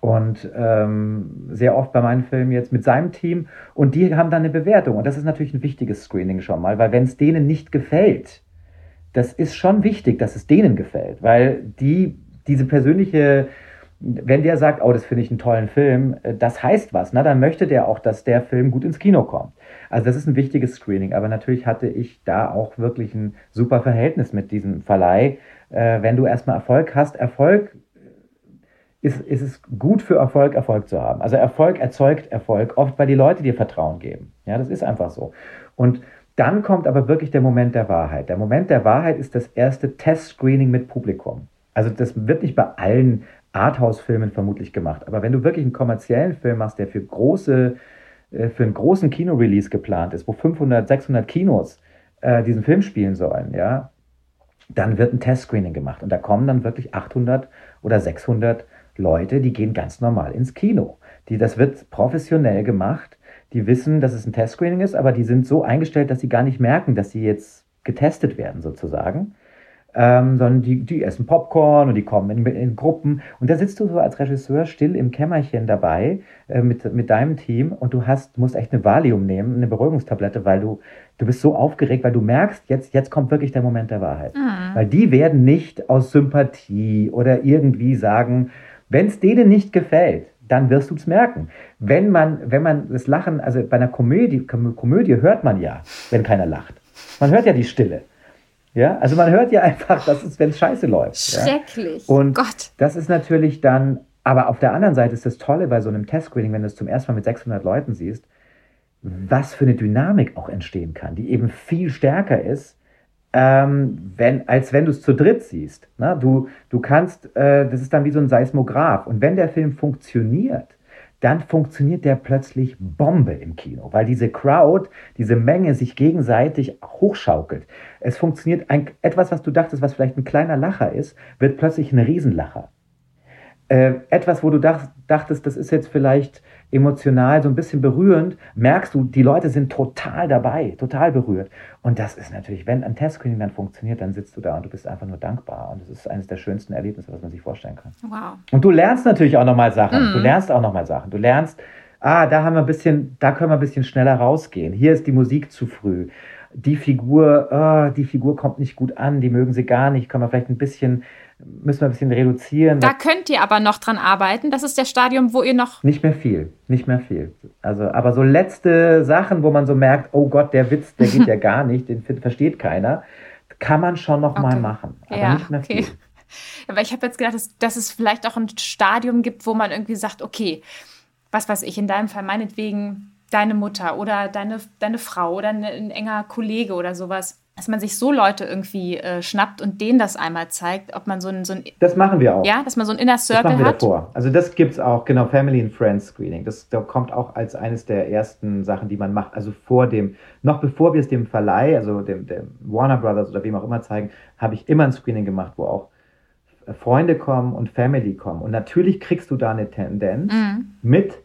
und ähm, sehr oft bei meinen Filmen jetzt mit seinem Team und die haben dann eine Bewertung und das ist natürlich ein wichtiges Screening schon mal, weil wenn es denen nicht gefällt, das ist schon wichtig, dass es denen gefällt, weil die diese persönliche wenn der sagt, oh, das finde ich einen tollen Film, äh, das heißt was, ne? dann möchte der auch, dass der Film gut ins Kino kommt. Also das ist ein wichtiges Screening, aber natürlich hatte ich da auch wirklich ein super Verhältnis mit diesem Verleih. Äh, wenn du erstmal Erfolg hast, Erfolg ist, ist es gut für Erfolg, Erfolg zu haben. Also Erfolg erzeugt Erfolg, oft weil die Leute dir Vertrauen geben. Ja, das ist einfach so. Und dann kommt aber wirklich der Moment der Wahrheit. Der Moment der Wahrheit ist das erste Test-Screening mit Publikum. Also das wird nicht bei allen Arthouse-Filmen vermutlich gemacht. Aber wenn du wirklich einen kommerziellen Film machst, der für große, äh, für einen großen Kino-Release geplant ist, wo 500, 600 Kinos äh, diesen Film spielen sollen, ja, dann wird ein Testscreening gemacht und da kommen dann wirklich 800 oder 600 Leute, die gehen ganz normal ins Kino. Die, das wird professionell gemacht. Die wissen, dass es ein Testscreening ist, aber die sind so eingestellt, dass sie gar nicht merken, dass sie jetzt getestet werden sozusagen ähm, sondern die, die essen Popcorn und die kommen in, in, Gruppen. Und da sitzt du so als Regisseur still im Kämmerchen dabei äh, mit, mit deinem Team und du hast, musst echt eine Valium nehmen, eine Beruhigungstablette, weil du, du bist so aufgeregt, weil du merkst, jetzt, jetzt kommt wirklich der Moment der Wahrheit. Mhm. Weil die werden nicht aus Sympathie oder irgendwie sagen, wenn es denen nicht gefällt, dann wirst du es merken. Wenn man, wenn man das Lachen, also bei einer Komödie, Komödie hört man ja, wenn keiner lacht. Man hört ja die Stille. Ja, also man hört ja einfach, dass es, wenn es scheiße läuft. Schrecklich. Ja? Und Gott. das ist natürlich dann, aber auf der anderen Seite ist das Tolle bei so einem Testscreening, wenn du es zum ersten Mal mit 600 Leuten siehst, was für eine Dynamik auch entstehen kann, die eben viel stärker ist, ähm, wenn, als wenn du es zu dritt siehst. Na, du, du kannst, äh, das ist dann wie so ein Seismograph. Und wenn der Film funktioniert, dann funktioniert der plötzlich Bombe im Kino, weil diese Crowd, diese Menge sich gegenseitig hochschaukelt. Es funktioniert ein, etwas, was du dachtest, was vielleicht ein kleiner Lacher ist, wird plötzlich ein Riesenlacher. äh, etwas, wo du dacht, dachtest, das ist jetzt vielleicht emotional so ein bisschen berührend, merkst du, die Leute sind total dabei, total berührt. Und das ist natürlich, wenn ein Testscreening dann funktioniert, dann sitzt du da und du bist einfach nur dankbar. Und das ist eines der schönsten Erlebnisse, was man sich vorstellen kann. Wow. Und du lernst natürlich auch nochmal Sachen. Mm. Du lernst auch nochmal Sachen. Du lernst, ah, da haben wir ein bisschen, da können wir ein bisschen schneller rausgehen. Hier ist die Musik zu früh die Figur, oh, die Figur kommt nicht gut an, die mögen sie gar nicht, können wir vielleicht ein bisschen, müssen wir ein bisschen reduzieren. Da könnt ihr aber noch dran arbeiten. Das ist der Stadium, wo ihr noch. Nicht mehr viel, nicht mehr viel. Also, aber so letzte Sachen, wo man so merkt, oh Gott, der Witz, der geht ja gar nicht, den versteht keiner, kann man schon noch okay. mal machen. Aber ja, nicht mehr okay. viel. Aber ich habe jetzt gedacht, dass, dass es vielleicht auch ein Stadium gibt, wo man irgendwie sagt, okay, was weiß ich, in deinem Fall meinetwegen deine Mutter oder deine, deine Frau oder ein, ein enger Kollege oder sowas, dass man sich so Leute irgendwie äh, schnappt und denen das einmal zeigt, ob man so ein, so ein. Das machen wir auch. Ja, dass man so ein Inner Circle das machen wir hat. Davor. Also das gibt es auch, genau, Family and Friends Screening. Das, das kommt auch als eines der ersten Sachen, die man macht. Also vor dem, noch bevor wir es dem Verleih, also dem, dem Warner Brothers oder wem auch immer zeigen, habe ich immer ein Screening gemacht, wo auch Freunde kommen und Family kommen. Und natürlich kriegst du da eine Tendenz mhm. mit,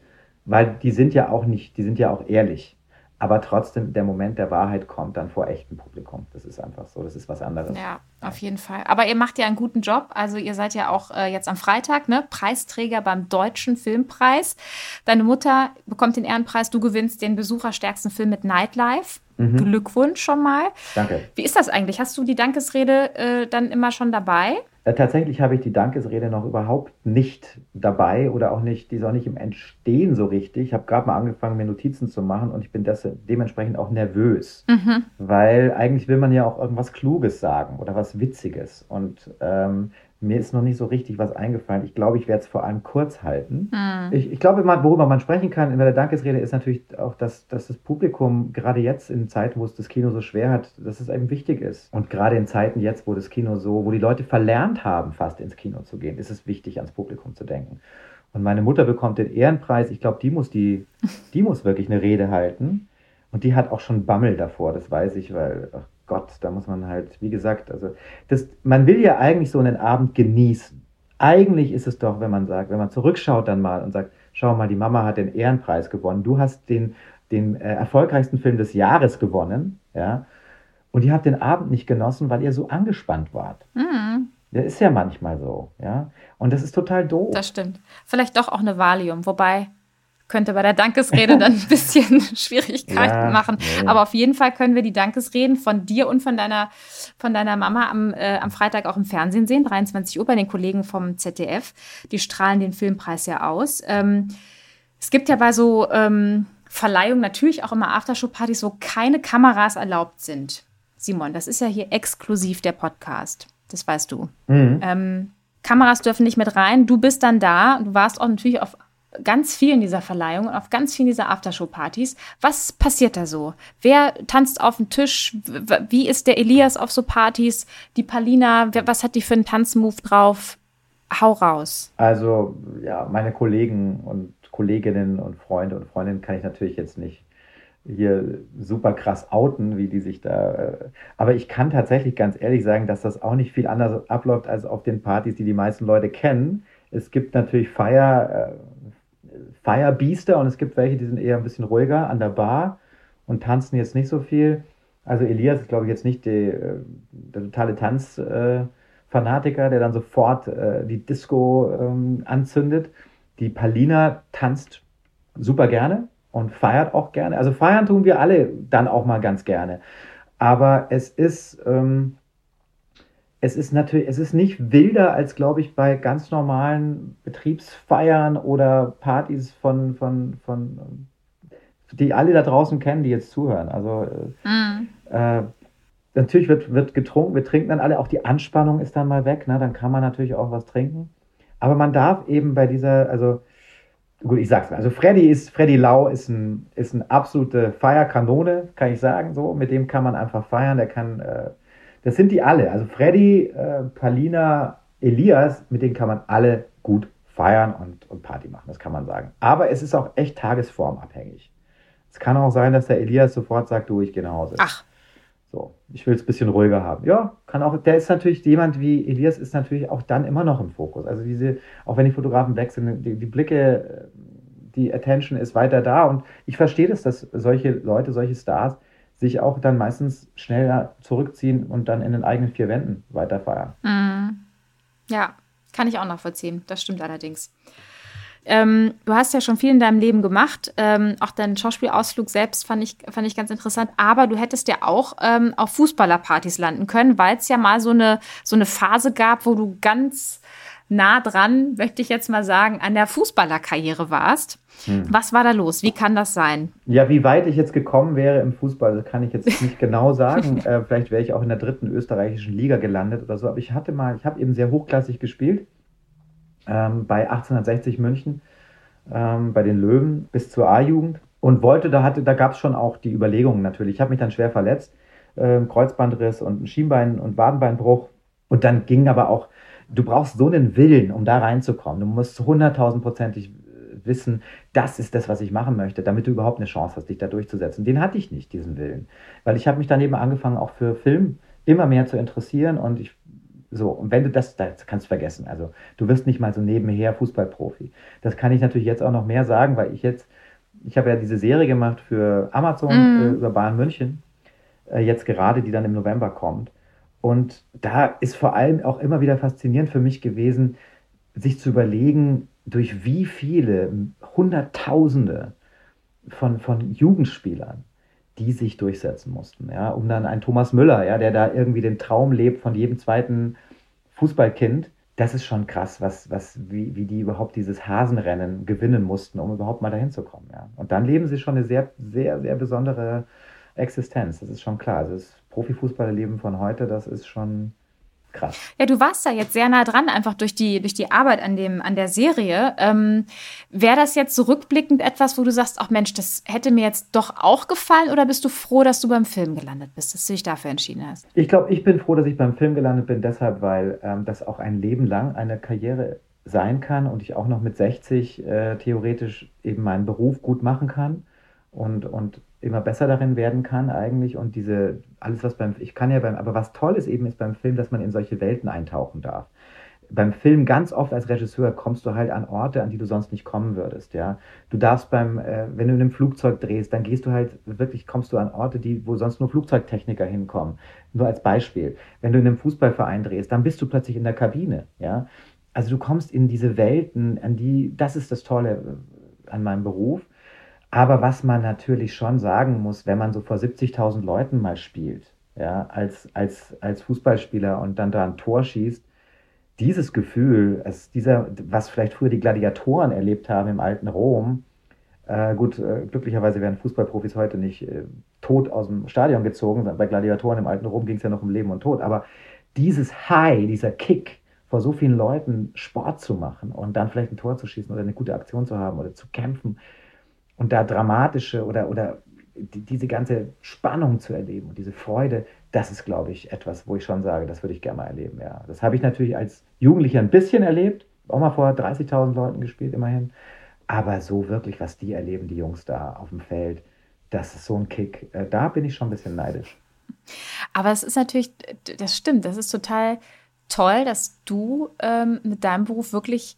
weil die sind ja auch nicht, die sind ja auch ehrlich. Aber trotzdem, der Moment der Wahrheit kommt dann vor echtem Publikum. Das ist einfach so, das ist was anderes. Ja, auf jeden Fall. Aber ihr macht ja einen guten Job. Also ihr seid ja auch äh, jetzt am Freitag ne, Preisträger beim Deutschen Filmpreis. Deine Mutter bekommt den Ehrenpreis, du gewinnst den besucherstärksten Film mit Nightlife. Mhm. Glückwunsch schon mal. Danke. Wie ist das eigentlich? Hast du die Dankesrede äh, dann immer schon dabei? Äh, tatsächlich habe ich die Dankesrede noch überhaupt nicht dabei oder auch nicht, die ist auch nicht im Entstehen so richtig. Ich habe gerade mal angefangen, mir Notizen zu machen und ich bin das, dementsprechend auch nervös, mhm. weil eigentlich will man ja auch irgendwas Kluges sagen oder was Witziges. Und ähm, mir ist noch nicht so richtig was eingefallen. Ich glaube, ich werde es vor allem kurz halten. Mhm. Ich, ich, glaube, worüber man sprechen kann in der Dankesrede ist natürlich auch, dass, dass das Publikum gerade jetzt in Zeiten, wo es das Kino so schwer hat, dass es eben wichtig ist. Und gerade in Zeiten jetzt, wo das Kino so, wo die Leute verlernt haben, fast ins Kino zu gehen, ist es wichtig, ans Publikum zu denken. Und meine Mutter bekommt den Ehrenpreis. Ich glaube, die muss die, die muss wirklich eine Rede halten. Und die hat auch schon Bammel davor, das weiß ich, weil, ach Gott, da muss man halt, wie gesagt, also das, man will ja eigentlich so einen Abend genießen. Eigentlich ist es doch, wenn man sagt, wenn man zurückschaut dann mal und sagt, schau mal, die Mama hat den Ehrenpreis gewonnen, du hast den, den äh, erfolgreichsten Film des Jahres gewonnen, ja, und ihr habt den Abend nicht genossen, weil ihr so angespannt wart. Mhm. Das ist ja manchmal so, ja. Und das ist total doof. Das stimmt. Vielleicht doch auch eine Valium, wobei könnte bei der Dankesrede dann ein bisschen Schwierigkeiten ja, machen. Nee. Aber auf jeden Fall können wir die Dankesreden von dir und von deiner, von deiner Mama am, äh, am Freitag auch im Fernsehen sehen, 23 Uhr bei den Kollegen vom ZDF. Die strahlen den Filmpreis ja aus. Ähm, es gibt ja bei so ähm, Verleihungen natürlich auch immer Aftershow-Partys, wo keine Kameras erlaubt sind. Simon, das ist ja hier exklusiv der Podcast. Das weißt du. Mhm. Ähm, Kameras dürfen nicht mit rein. Du bist dann da. Du warst auch natürlich auf ganz vielen dieser Verleihungen, auf ganz vielen dieser Aftershow-Partys. Was passiert da so? Wer tanzt auf dem Tisch? Wie ist der Elias auf so Partys? Die Palina, was hat die für einen Tanzmove drauf? Hau raus. Also, ja, meine Kollegen und Kolleginnen und Freunde und Freundinnen kann ich natürlich jetzt nicht hier super krass outen, wie die sich da. Äh, aber ich kann tatsächlich ganz ehrlich sagen, dass das auch nicht viel anders abläuft als auf den Partys, die die meisten Leute kennen. Es gibt natürlich Feier, äh, Feierbiester und es gibt welche, die sind eher ein bisschen ruhiger an der Bar und tanzen jetzt nicht so viel. Also Elias ist, glaube ich, jetzt nicht die, äh, der totale Tanzfanatiker, der dann sofort äh, die Disco ähm, anzündet. Die Palina tanzt super gerne und feiert auch gerne. Also feiern tun wir alle dann auch mal ganz gerne. Aber es ist, ähm, es ist natürlich, es ist nicht wilder als, glaube ich, bei ganz normalen Betriebsfeiern oder Partys von, von, von, die alle da draußen kennen, die jetzt zuhören. Also mm. äh, natürlich wird, wird getrunken, wir trinken dann alle, auch die Anspannung ist dann mal weg, ne? dann kann man natürlich auch was trinken. Aber man darf eben bei dieser, also gut, ich sag's mal, also Freddy ist, Freddy Lau ist ein, ist eine absolute Feierkanone, kann ich sagen, so, mit dem kann man einfach feiern, der kann äh, das sind die alle. Also Freddy, äh, Palina, Elias, mit denen kann man alle gut feiern und, und Party machen, das kann man sagen. Aber es ist auch echt tagesformabhängig. Es kann auch sein, dass der Elias sofort sagt, du, ich gehe nach Hause. Ach. So, ich will es ein bisschen ruhiger haben. Ja, kann auch, der ist natürlich, jemand wie Elias ist natürlich auch dann immer noch im Fokus. Also diese, auch wenn die Fotografen wechseln, die, die Blicke, die Attention ist weiter da und ich verstehe das, dass solche Leute, solche Stars sich auch dann meistens schneller zurückziehen und dann in den eigenen vier Wänden weiterfeiern. Mhm. Ja, kann ich auch nachvollziehen. Das stimmt allerdings. Ähm, du hast ja schon viel in deinem Leben gemacht. Ähm, auch deinen Schauspielausflug selbst fand ich, fand ich ganz interessant. Aber du hättest ja auch ähm, auf Fußballerpartys landen können, weil es ja mal so eine, so eine Phase gab, wo du ganz nah dran, möchte ich jetzt mal sagen, an der Fußballerkarriere warst. Hm. Was war da los? Wie kann das sein? Ja, wie weit ich jetzt gekommen wäre im Fußball, das kann ich jetzt nicht genau sagen. äh, vielleicht wäre ich auch in der dritten österreichischen Liga gelandet oder so. Aber ich hatte mal, ich habe eben sehr hochklassig gespielt ähm, bei 1860 München, ähm, bei den Löwen bis zur A-Jugend und wollte, da hatte, da gab es schon auch die Überlegungen natürlich. Ich habe mich dann schwer verletzt, äh, Kreuzbandriss und Schienbein- und Wadenbeinbruch. Und dann ging aber auch, du brauchst so einen Willen, um da reinzukommen. Du musst hunderttausendprozentig wissen, das ist das, was ich machen möchte, damit du überhaupt eine Chance hast, dich da durchzusetzen. Den hatte ich nicht, diesen Willen. Weil ich habe mich dann eben angefangen, auch für Film immer mehr zu interessieren und ich so, und wenn du das, das kannst du vergessen. Also du wirst nicht mal so nebenher Fußballprofi. Das kann ich natürlich jetzt auch noch mehr sagen, weil ich jetzt, ich habe ja diese Serie gemacht für Amazon mm. äh, über Bayern München, äh, jetzt gerade, die dann im November kommt. Und da ist vor allem auch immer wieder faszinierend für mich gewesen, sich zu überlegen, durch wie viele Hunderttausende von, von Jugendspielern die sich durchsetzen mussten. Ja, um dann ein Thomas Müller, ja, der da irgendwie den Traum lebt von jedem zweiten Fußballkind. Das ist schon krass, was, was, wie, wie die überhaupt dieses Hasenrennen gewinnen mussten, um überhaupt mal dahin zu kommen. Ja. Und dann leben sie schon eine sehr, sehr, sehr besondere Existenz. Das ist schon klar. Also Profifußballerleben von heute, das ist schon krass. Ja, du warst da jetzt sehr nah dran, einfach durch die, durch die Arbeit an, dem, an der Serie. Ähm, Wäre das jetzt zurückblickend etwas, wo du sagst, ach Mensch, das hätte mir jetzt doch auch gefallen oder bist du froh, dass du beim Film gelandet bist, dass du dich dafür entschieden hast? Ich glaube, ich bin froh, dass ich beim Film gelandet bin, deshalb, weil ähm, das auch ein Leben lang eine Karriere sein kann und ich auch noch mit 60 äh, theoretisch eben meinen Beruf gut machen kann und, und immer besser darin werden kann eigentlich und diese, alles was beim, ich kann ja beim, aber was toll ist eben ist beim Film, dass man in solche Welten eintauchen darf. Beim Film ganz oft als Regisseur kommst du halt an Orte, an die du sonst nicht kommen würdest, ja. Du darfst beim, äh, wenn du in einem Flugzeug drehst, dann gehst du halt wirklich, kommst du an Orte, die, wo sonst nur Flugzeugtechniker hinkommen. Nur als Beispiel. Wenn du in einem Fußballverein drehst, dann bist du plötzlich in der Kabine, ja. Also du kommst in diese Welten, an die, das ist das Tolle äh, an meinem Beruf aber was man natürlich schon sagen muss, wenn man so vor 70.000 Leuten mal spielt, ja, als, als, als Fußballspieler und dann da ein Tor schießt, dieses Gefühl, es, dieser, was vielleicht früher die Gladiatoren erlebt haben im alten Rom, äh, gut, äh, glücklicherweise werden Fußballprofis heute nicht äh, tot aus dem Stadion gezogen, bei Gladiatoren im alten Rom ging es ja noch um Leben und Tod, aber dieses High, dieser Kick, vor so vielen Leuten Sport zu machen und dann vielleicht ein Tor zu schießen oder eine gute Aktion zu haben oder zu kämpfen, und da dramatische oder, oder die, diese ganze Spannung zu erleben und diese Freude, das ist, glaube ich, etwas, wo ich schon sage, das würde ich gerne mal erleben. Ja. Das habe ich natürlich als Jugendlicher ein bisschen erlebt, auch mal vor 30.000 Leuten gespielt, immerhin. Aber so wirklich, was die erleben, die Jungs da auf dem Feld, das ist so ein Kick. Äh, da bin ich schon ein bisschen neidisch. Aber es ist natürlich, das stimmt, das ist total toll, dass du ähm, mit deinem Beruf wirklich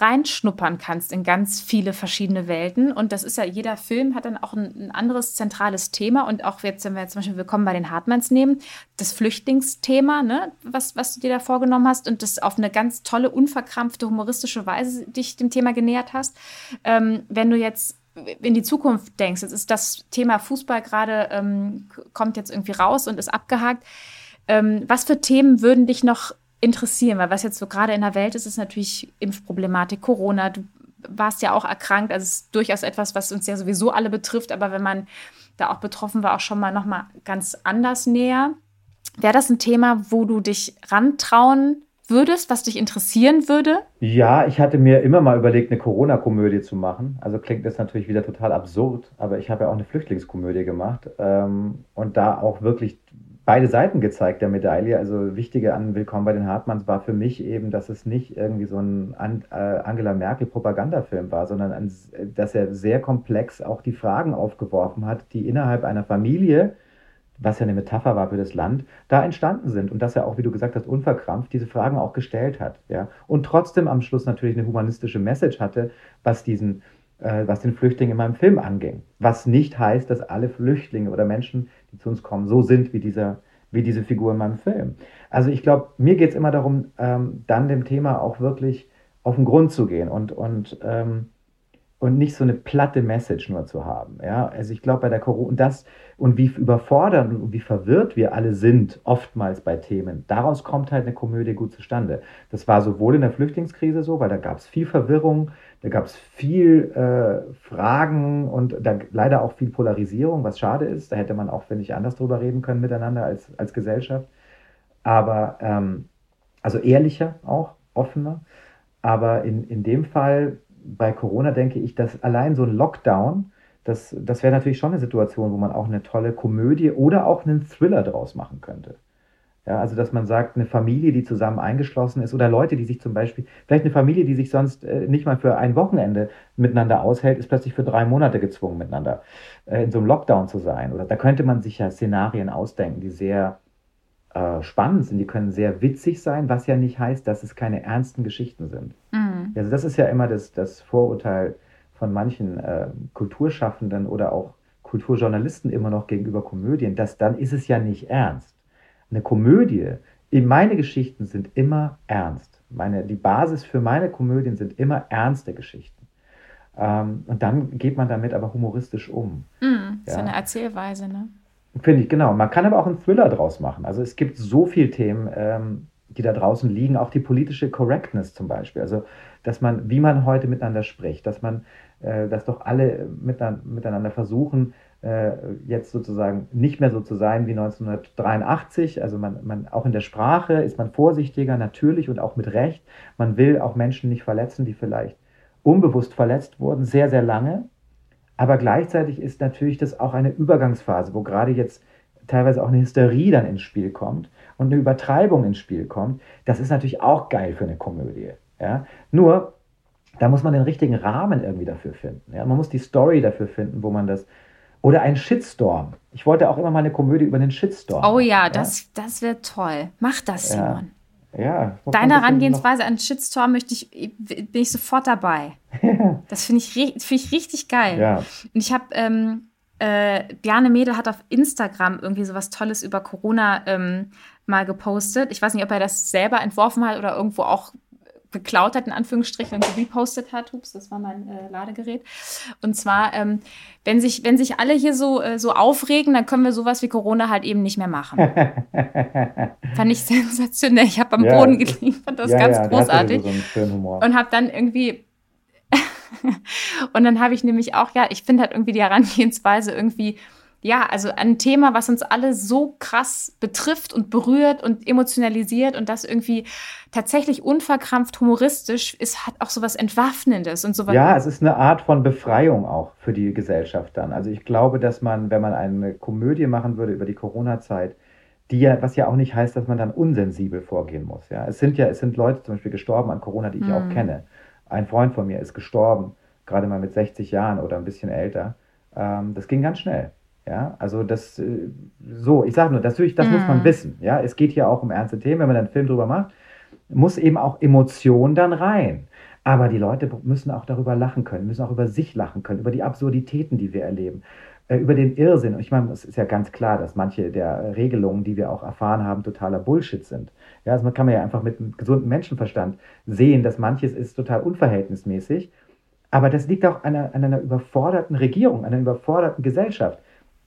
reinschnuppern kannst in ganz viele verschiedene Welten. Und das ist ja, jeder Film hat dann auch ein, ein, anderes zentrales Thema. Und auch jetzt, wenn wir jetzt zum Beispiel Willkommen bei den Hartmanns nehmen, das Flüchtlingsthema, ne, was, was du dir da vorgenommen hast und das auf eine ganz tolle, unverkrampfte, humoristische Weise dich dem Thema genähert hast. Ähm, wenn du jetzt in die Zukunft denkst, jetzt ist das Thema Fußball gerade, ähm, kommt jetzt irgendwie raus und ist abgehakt. Ähm, was für Themen würden dich noch interessieren, weil was jetzt so gerade in der Welt ist, ist natürlich Impfproblematik, Corona. Du warst ja auch erkrankt, also ist durchaus etwas, was uns ja sowieso alle betrifft, aber wenn man da auch betroffen war, auch schon mal noch mal ganz anders näher. Wäre das ein Thema, wo du dich rantrauen würdest, was dich interessieren würde? Ja, ich hatte mir immer mal überlegt, eine Corona-Komödie zu machen. Also klingt das natürlich wieder total absurd, aber ich habe ja auch eine Flüchtlingskomödie gemacht ähm, und da auch wirklich beide Seiten gezeigt der Medaille. Also Wichtige an Willkommen bei den Hartmanns war für mich eben, dass es nicht irgendwie so ein äh, Angela Merkel Propagandafilm war, sondern ein, dass er sehr komplex auch die Fragen aufgeworfen hat, die innerhalb einer Familie was ja eine Metapher war für das Land, da entstanden sind und dass er auch, wie du gesagt hast, unverkrampft diese Fragen auch gestellt hat. Ja? Und trotzdem am Schluss natürlich eine humanistische Message hatte, was diesen äh, was den Flüchtlingen in meinem Film anging. Was nicht heißt, dass alle Flüchtlinge oder Menschen, die zu uns kommen, so sind wie, dieser, wie diese Figur in meinem Film. Also ich glaube, mir geht es immer darum, ähm, dann dem Thema auch wirklich auf den Grund zu gehen und, und ähm, und nicht so eine platte Message nur zu haben. Ja, also ich glaube bei der Corona und das und wie überfordert und wie verwirrt wir alle sind oftmals bei Themen. Daraus kommt halt eine Komödie gut zustande. Das war sowohl in der Flüchtlingskrise so, weil da gab es viel Verwirrung, da gab es viel äh, Fragen und da leider auch viel Polarisierung, was schade ist. Da hätte man auch, finde ich, anders drüber reden können miteinander als, als Gesellschaft. Aber ähm, also ehrlicher auch, offener. Aber in, in dem Fall bei Corona denke ich, dass allein so ein Lockdown, das, das wäre natürlich schon eine Situation, wo man auch eine tolle Komödie oder auch einen Thriller draus machen könnte. Ja, also dass man sagt, eine Familie, die zusammen eingeschlossen ist oder Leute, die sich zum Beispiel, vielleicht eine Familie, die sich sonst äh, nicht mal für ein Wochenende miteinander aushält, ist plötzlich für drei Monate gezwungen, miteinander äh, in so einem Lockdown zu sein. Oder da könnte man sich ja Szenarien ausdenken, die sehr äh, spannend sind, die können sehr witzig sein, was ja nicht heißt, dass es keine ernsten Geschichten sind. Mhm. Also das ist ja immer das, das Vorurteil von manchen äh, Kulturschaffenden oder auch Kulturjournalisten immer noch gegenüber Komödien, dass dann ist es ja nicht ernst. Eine Komödie, meine Geschichten sind immer ernst. Meine, die Basis für meine Komödien sind immer ernste Geschichten. Ähm, und dann geht man damit aber humoristisch um. Mm, ja. So eine Erzählweise, ne? Finde ich, genau. Man kann aber auch einen Thriller draus machen. Also es gibt so viele Themen, ähm, die da draußen liegen, auch die politische Correctness zum Beispiel. Also, dass man, wie man heute miteinander spricht, dass man, äh, dass doch alle miteinander versuchen, äh, jetzt sozusagen nicht mehr so zu sein wie 1983. Also man, man, auch in der Sprache ist man vorsichtiger, natürlich und auch mit Recht. Man will auch Menschen nicht verletzen, die vielleicht unbewusst verletzt wurden, sehr, sehr lange. Aber gleichzeitig ist natürlich das auch eine Übergangsphase, wo gerade jetzt teilweise auch eine Hysterie dann ins Spiel kommt und eine Übertreibung ins Spiel kommt. Das ist natürlich auch geil für eine Komödie. Ja? Nur, da muss man den richtigen Rahmen irgendwie dafür finden. Ja? Man muss die Story dafür finden, wo man das. Oder ein Shitstorm. Ich wollte auch immer mal eine Komödie über den Shitstorm. Oh ja, ja? das, das wäre toll. Mach das, Simon. Ja, Deine Herangehensweise an Shitstorm möchte ich, bin ich sofort dabei. das finde ich, find ich richtig geil. Ja. Und ich habe, ähm, äh, Bjarne Mädel hat auf Instagram irgendwie so was Tolles über Corona ähm, mal gepostet. Ich weiß nicht, ob er das selber entworfen hat oder irgendwo auch geklaut hat, in Anführungsstrichen, und repostet hat. Ups, das war mein äh, Ladegerät. Und zwar, ähm, wenn, sich, wenn sich alle hier so, äh, so aufregen, dann können wir sowas wie Corona halt eben nicht mehr machen. fand ich sensationell. Ich habe am ja, Boden gelegen, fand das ja, ganz ja, großartig. So und habe dann irgendwie und dann habe ich nämlich auch, ja, ich finde halt irgendwie die Herangehensweise irgendwie ja, also ein Thema, was uns alle so krass betrifft und berührt und emotionalisiert und das irgendwie tatsächlich unverkrampft humoristisch ist, hat auch sowas Entwaffnendes und sowas. Ja, es ist eine Art von Befreiung auch für die Gesellschaft dann. Also ich glaube, dass man, wenn man eine Komödie machen würde über die Corona-Zeit, die ja, was ja auch nicht heißt, dass man dann unsensibel vorgehen muss. Ja, es sind ja, es sind Leute zum Beispiel gestorben an Corona, die ich mhm. auch kenne. Ein Freund von mir ist gestorben, gerade mal mit 60 Jahren oder ein bisschen älter. Ähm, das ging ganz schnell. Ja, also das, äh, so, ich sage nur, das, das mm. muss man mhm. wissen. Ja, es geht hier auch um ernste Themen. Wenn man einen Film drüber macht, muss eben auch Emotion dann rein. Aber die Leute müssen auch darüber lachen können, müssen auch über sich lachen können, über die Absurditäten, die wir erleben, über den Irrsinn. Und ich meine, es ist ja ganz klar, dass manche der Regelungen, die wir auch erfahren haben, totaler Bullshit sind. Ja, also man kann ja einfach mit einem gesunden Menschenverstand sehen, dass manches ist total unverhältnismäßig. Aber das liegt auch an einer, an einer überforderten Regierung, an einer überforderten Gesellschaft.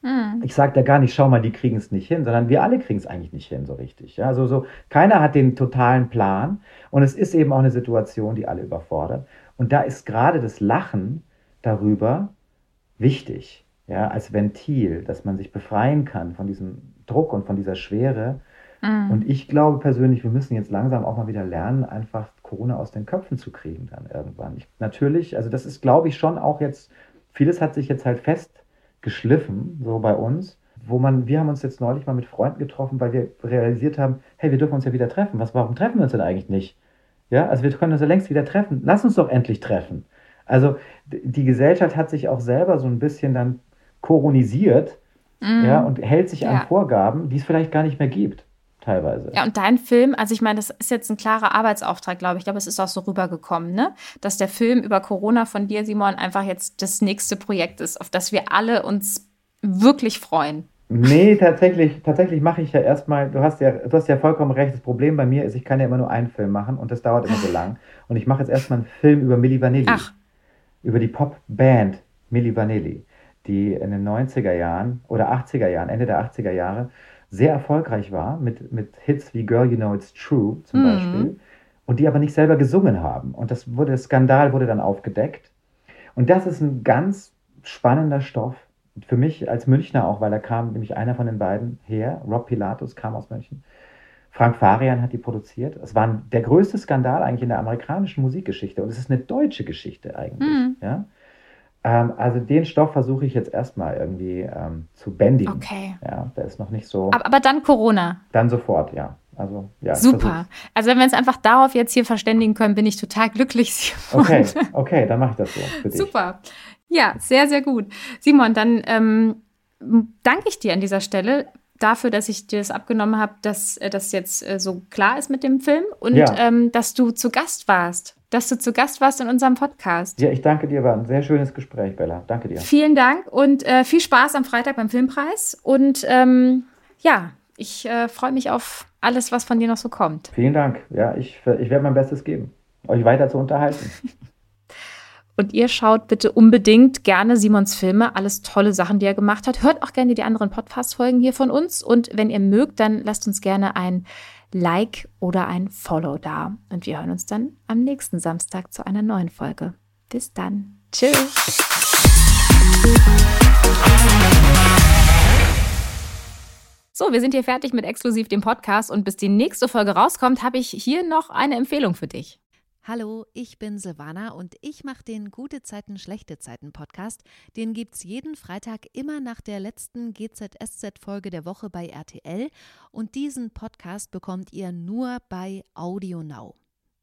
Mhm. Ich sage da gar nicht, schau mal, die kriegen es nicht hin, sondern wir alle kriegen es eigentlich nicht hin so richtig. Ja, also so, keiner hat den totalen Plan und es ist eben auch eine Situation, die alle überfordert. Und da ist gerade das Lachen darüber wichtig, ja, als Ventil, dass man sich befreien kann von diesem Druck und von dieser Schwere. Mhm. Und ich glaube persönlich, wir müssen jetzt langsam auch mal wieder lernen, einfach Corona aus den Köpfen zu kriegen dann irgendwann. Ich, natürlich, also das ist, glaube ich, schon auch jetzt, vieles hat sich jetzt halt fest geschliffen, so bei uns, wo man, wir haben uns jetzt neulich mal mit Freunden getroffen, weil wir realisiert haben, hey, wir dürfen uns ja wieder treffen. Was, warum treffen wir uns denn eigentlich nicht? Ja, also wir können uns ja längst wieder treffen. Lass uns doch endlich treffen. Also die Gesellschaft hat sich auch selber so ein bisschen dann koronisiert mm. ja, und hält sich ja. an Vorgaben, die es vielleicht gar nicht mehr gibt teilweise. Ja, und dein Film, also ich meine, das ist jetzt ein klarer Arbeitsauftrag, glaube ich. Ich glaube, es ist auch so rübergekommen, ne? Dass der Film über Corona von dir, Simon, einfach jetzt das nächste Projekt ist, auf das wir alle uns wirklich freuen. Nee, tatsächlich, tatsächlich mache ich ja erstmal, du hast ja, du hast ja vollkommen recht. Das Problem bei mir ist, ich kann ja immer nur einen Film machen und das dauert immer so lang. Und ich mache jetzt erstmal einen Film über Milli Vanilli. Ach. Über die Popband Milli Vanilli, die in den 90er Jahren oder 80er Jahren, Ende der 80er Jahre, sehr erfolgreich war mit, mit Hits wie Girl You Know It's True zum mhm. Beispiel und die aber nicht selber gesungen haben. Und das wurde, der Skandal wurde dann aufgedeckt. Und das ist ein ganz spannender Stoff. Für mich als Münchner auch, weil da kam nämlich einer von den beiden her, Rob Pilatus kam aus München. Frank Farian hat die produziert. Es war der größte Skandal eigentlich in der amerikanischen Musikgeschichte und es ist eine deutsche Geschichte eigentlich. Mhm. Ja? Ähm, also den Stoff versuche ich jetzt erstmal irgendwie ähm, zu bändigen. Okay. Ja, der ist noch nicht so. Aber, aber dann Corona. Dann sofort, ja. Also, ja, Super. Also wenn wir uns einfach darauf jetzt hier verständigen können, bin ich total glücklich. Simon. Okay, okay, dann mache ich das so. Für dich. Super. Ja, sehr, sehr gut. Simon, dann ähm, danke ich dir an dieser Stelle dafür, dass ich dir das abgenommen habe, dass äh, das jetzt äh, so klar ist mit dem Film und ja. ähm, dass du zu Gast warst dass du zu Gast warst in unserem Podcast. Ja, ich danke dir, war ein sehr schönes Gespräch, Bella. Danke dir. Vielen Dank und äh, viel Spaß am Freitag beim Filmpreis. Und ähm, ja, ich äh, freue mich auf alles, was von dir noch so kommt. Vielen Dank. Ja, ich, ich werde mein Bestes geben, euch weiter zu unterhalten. Und ihr schaut bitte unbedingt gerne Simons Filme, alles tolle Sachen, die er gemacht hat. Hört auch gerne die anderen Podcast-Folgen hier von uns. Und wenn ihr mögt, dann lasst uns gerne ein Like oder ein Follow da. Und wir hören uns dann am nächsten Samstag zu einer neuen Folge. Bis dann. Tschüss. So, wir sind hier fertig mit exklusiv dem Podcast und bis die nächste Folge rauskommt, habe ich hier noch eine Empfehlung für dich. Hallo, ich bin Silvana und ich mache den Gute Zeiten, Schlechte Zeiten Podcast. Den gibt's jeden Freitag immer nach der letzten GZSZ-Folge der Woche bei RTL. Und diesen Podcast bekommt ihr nur bei Audio Now.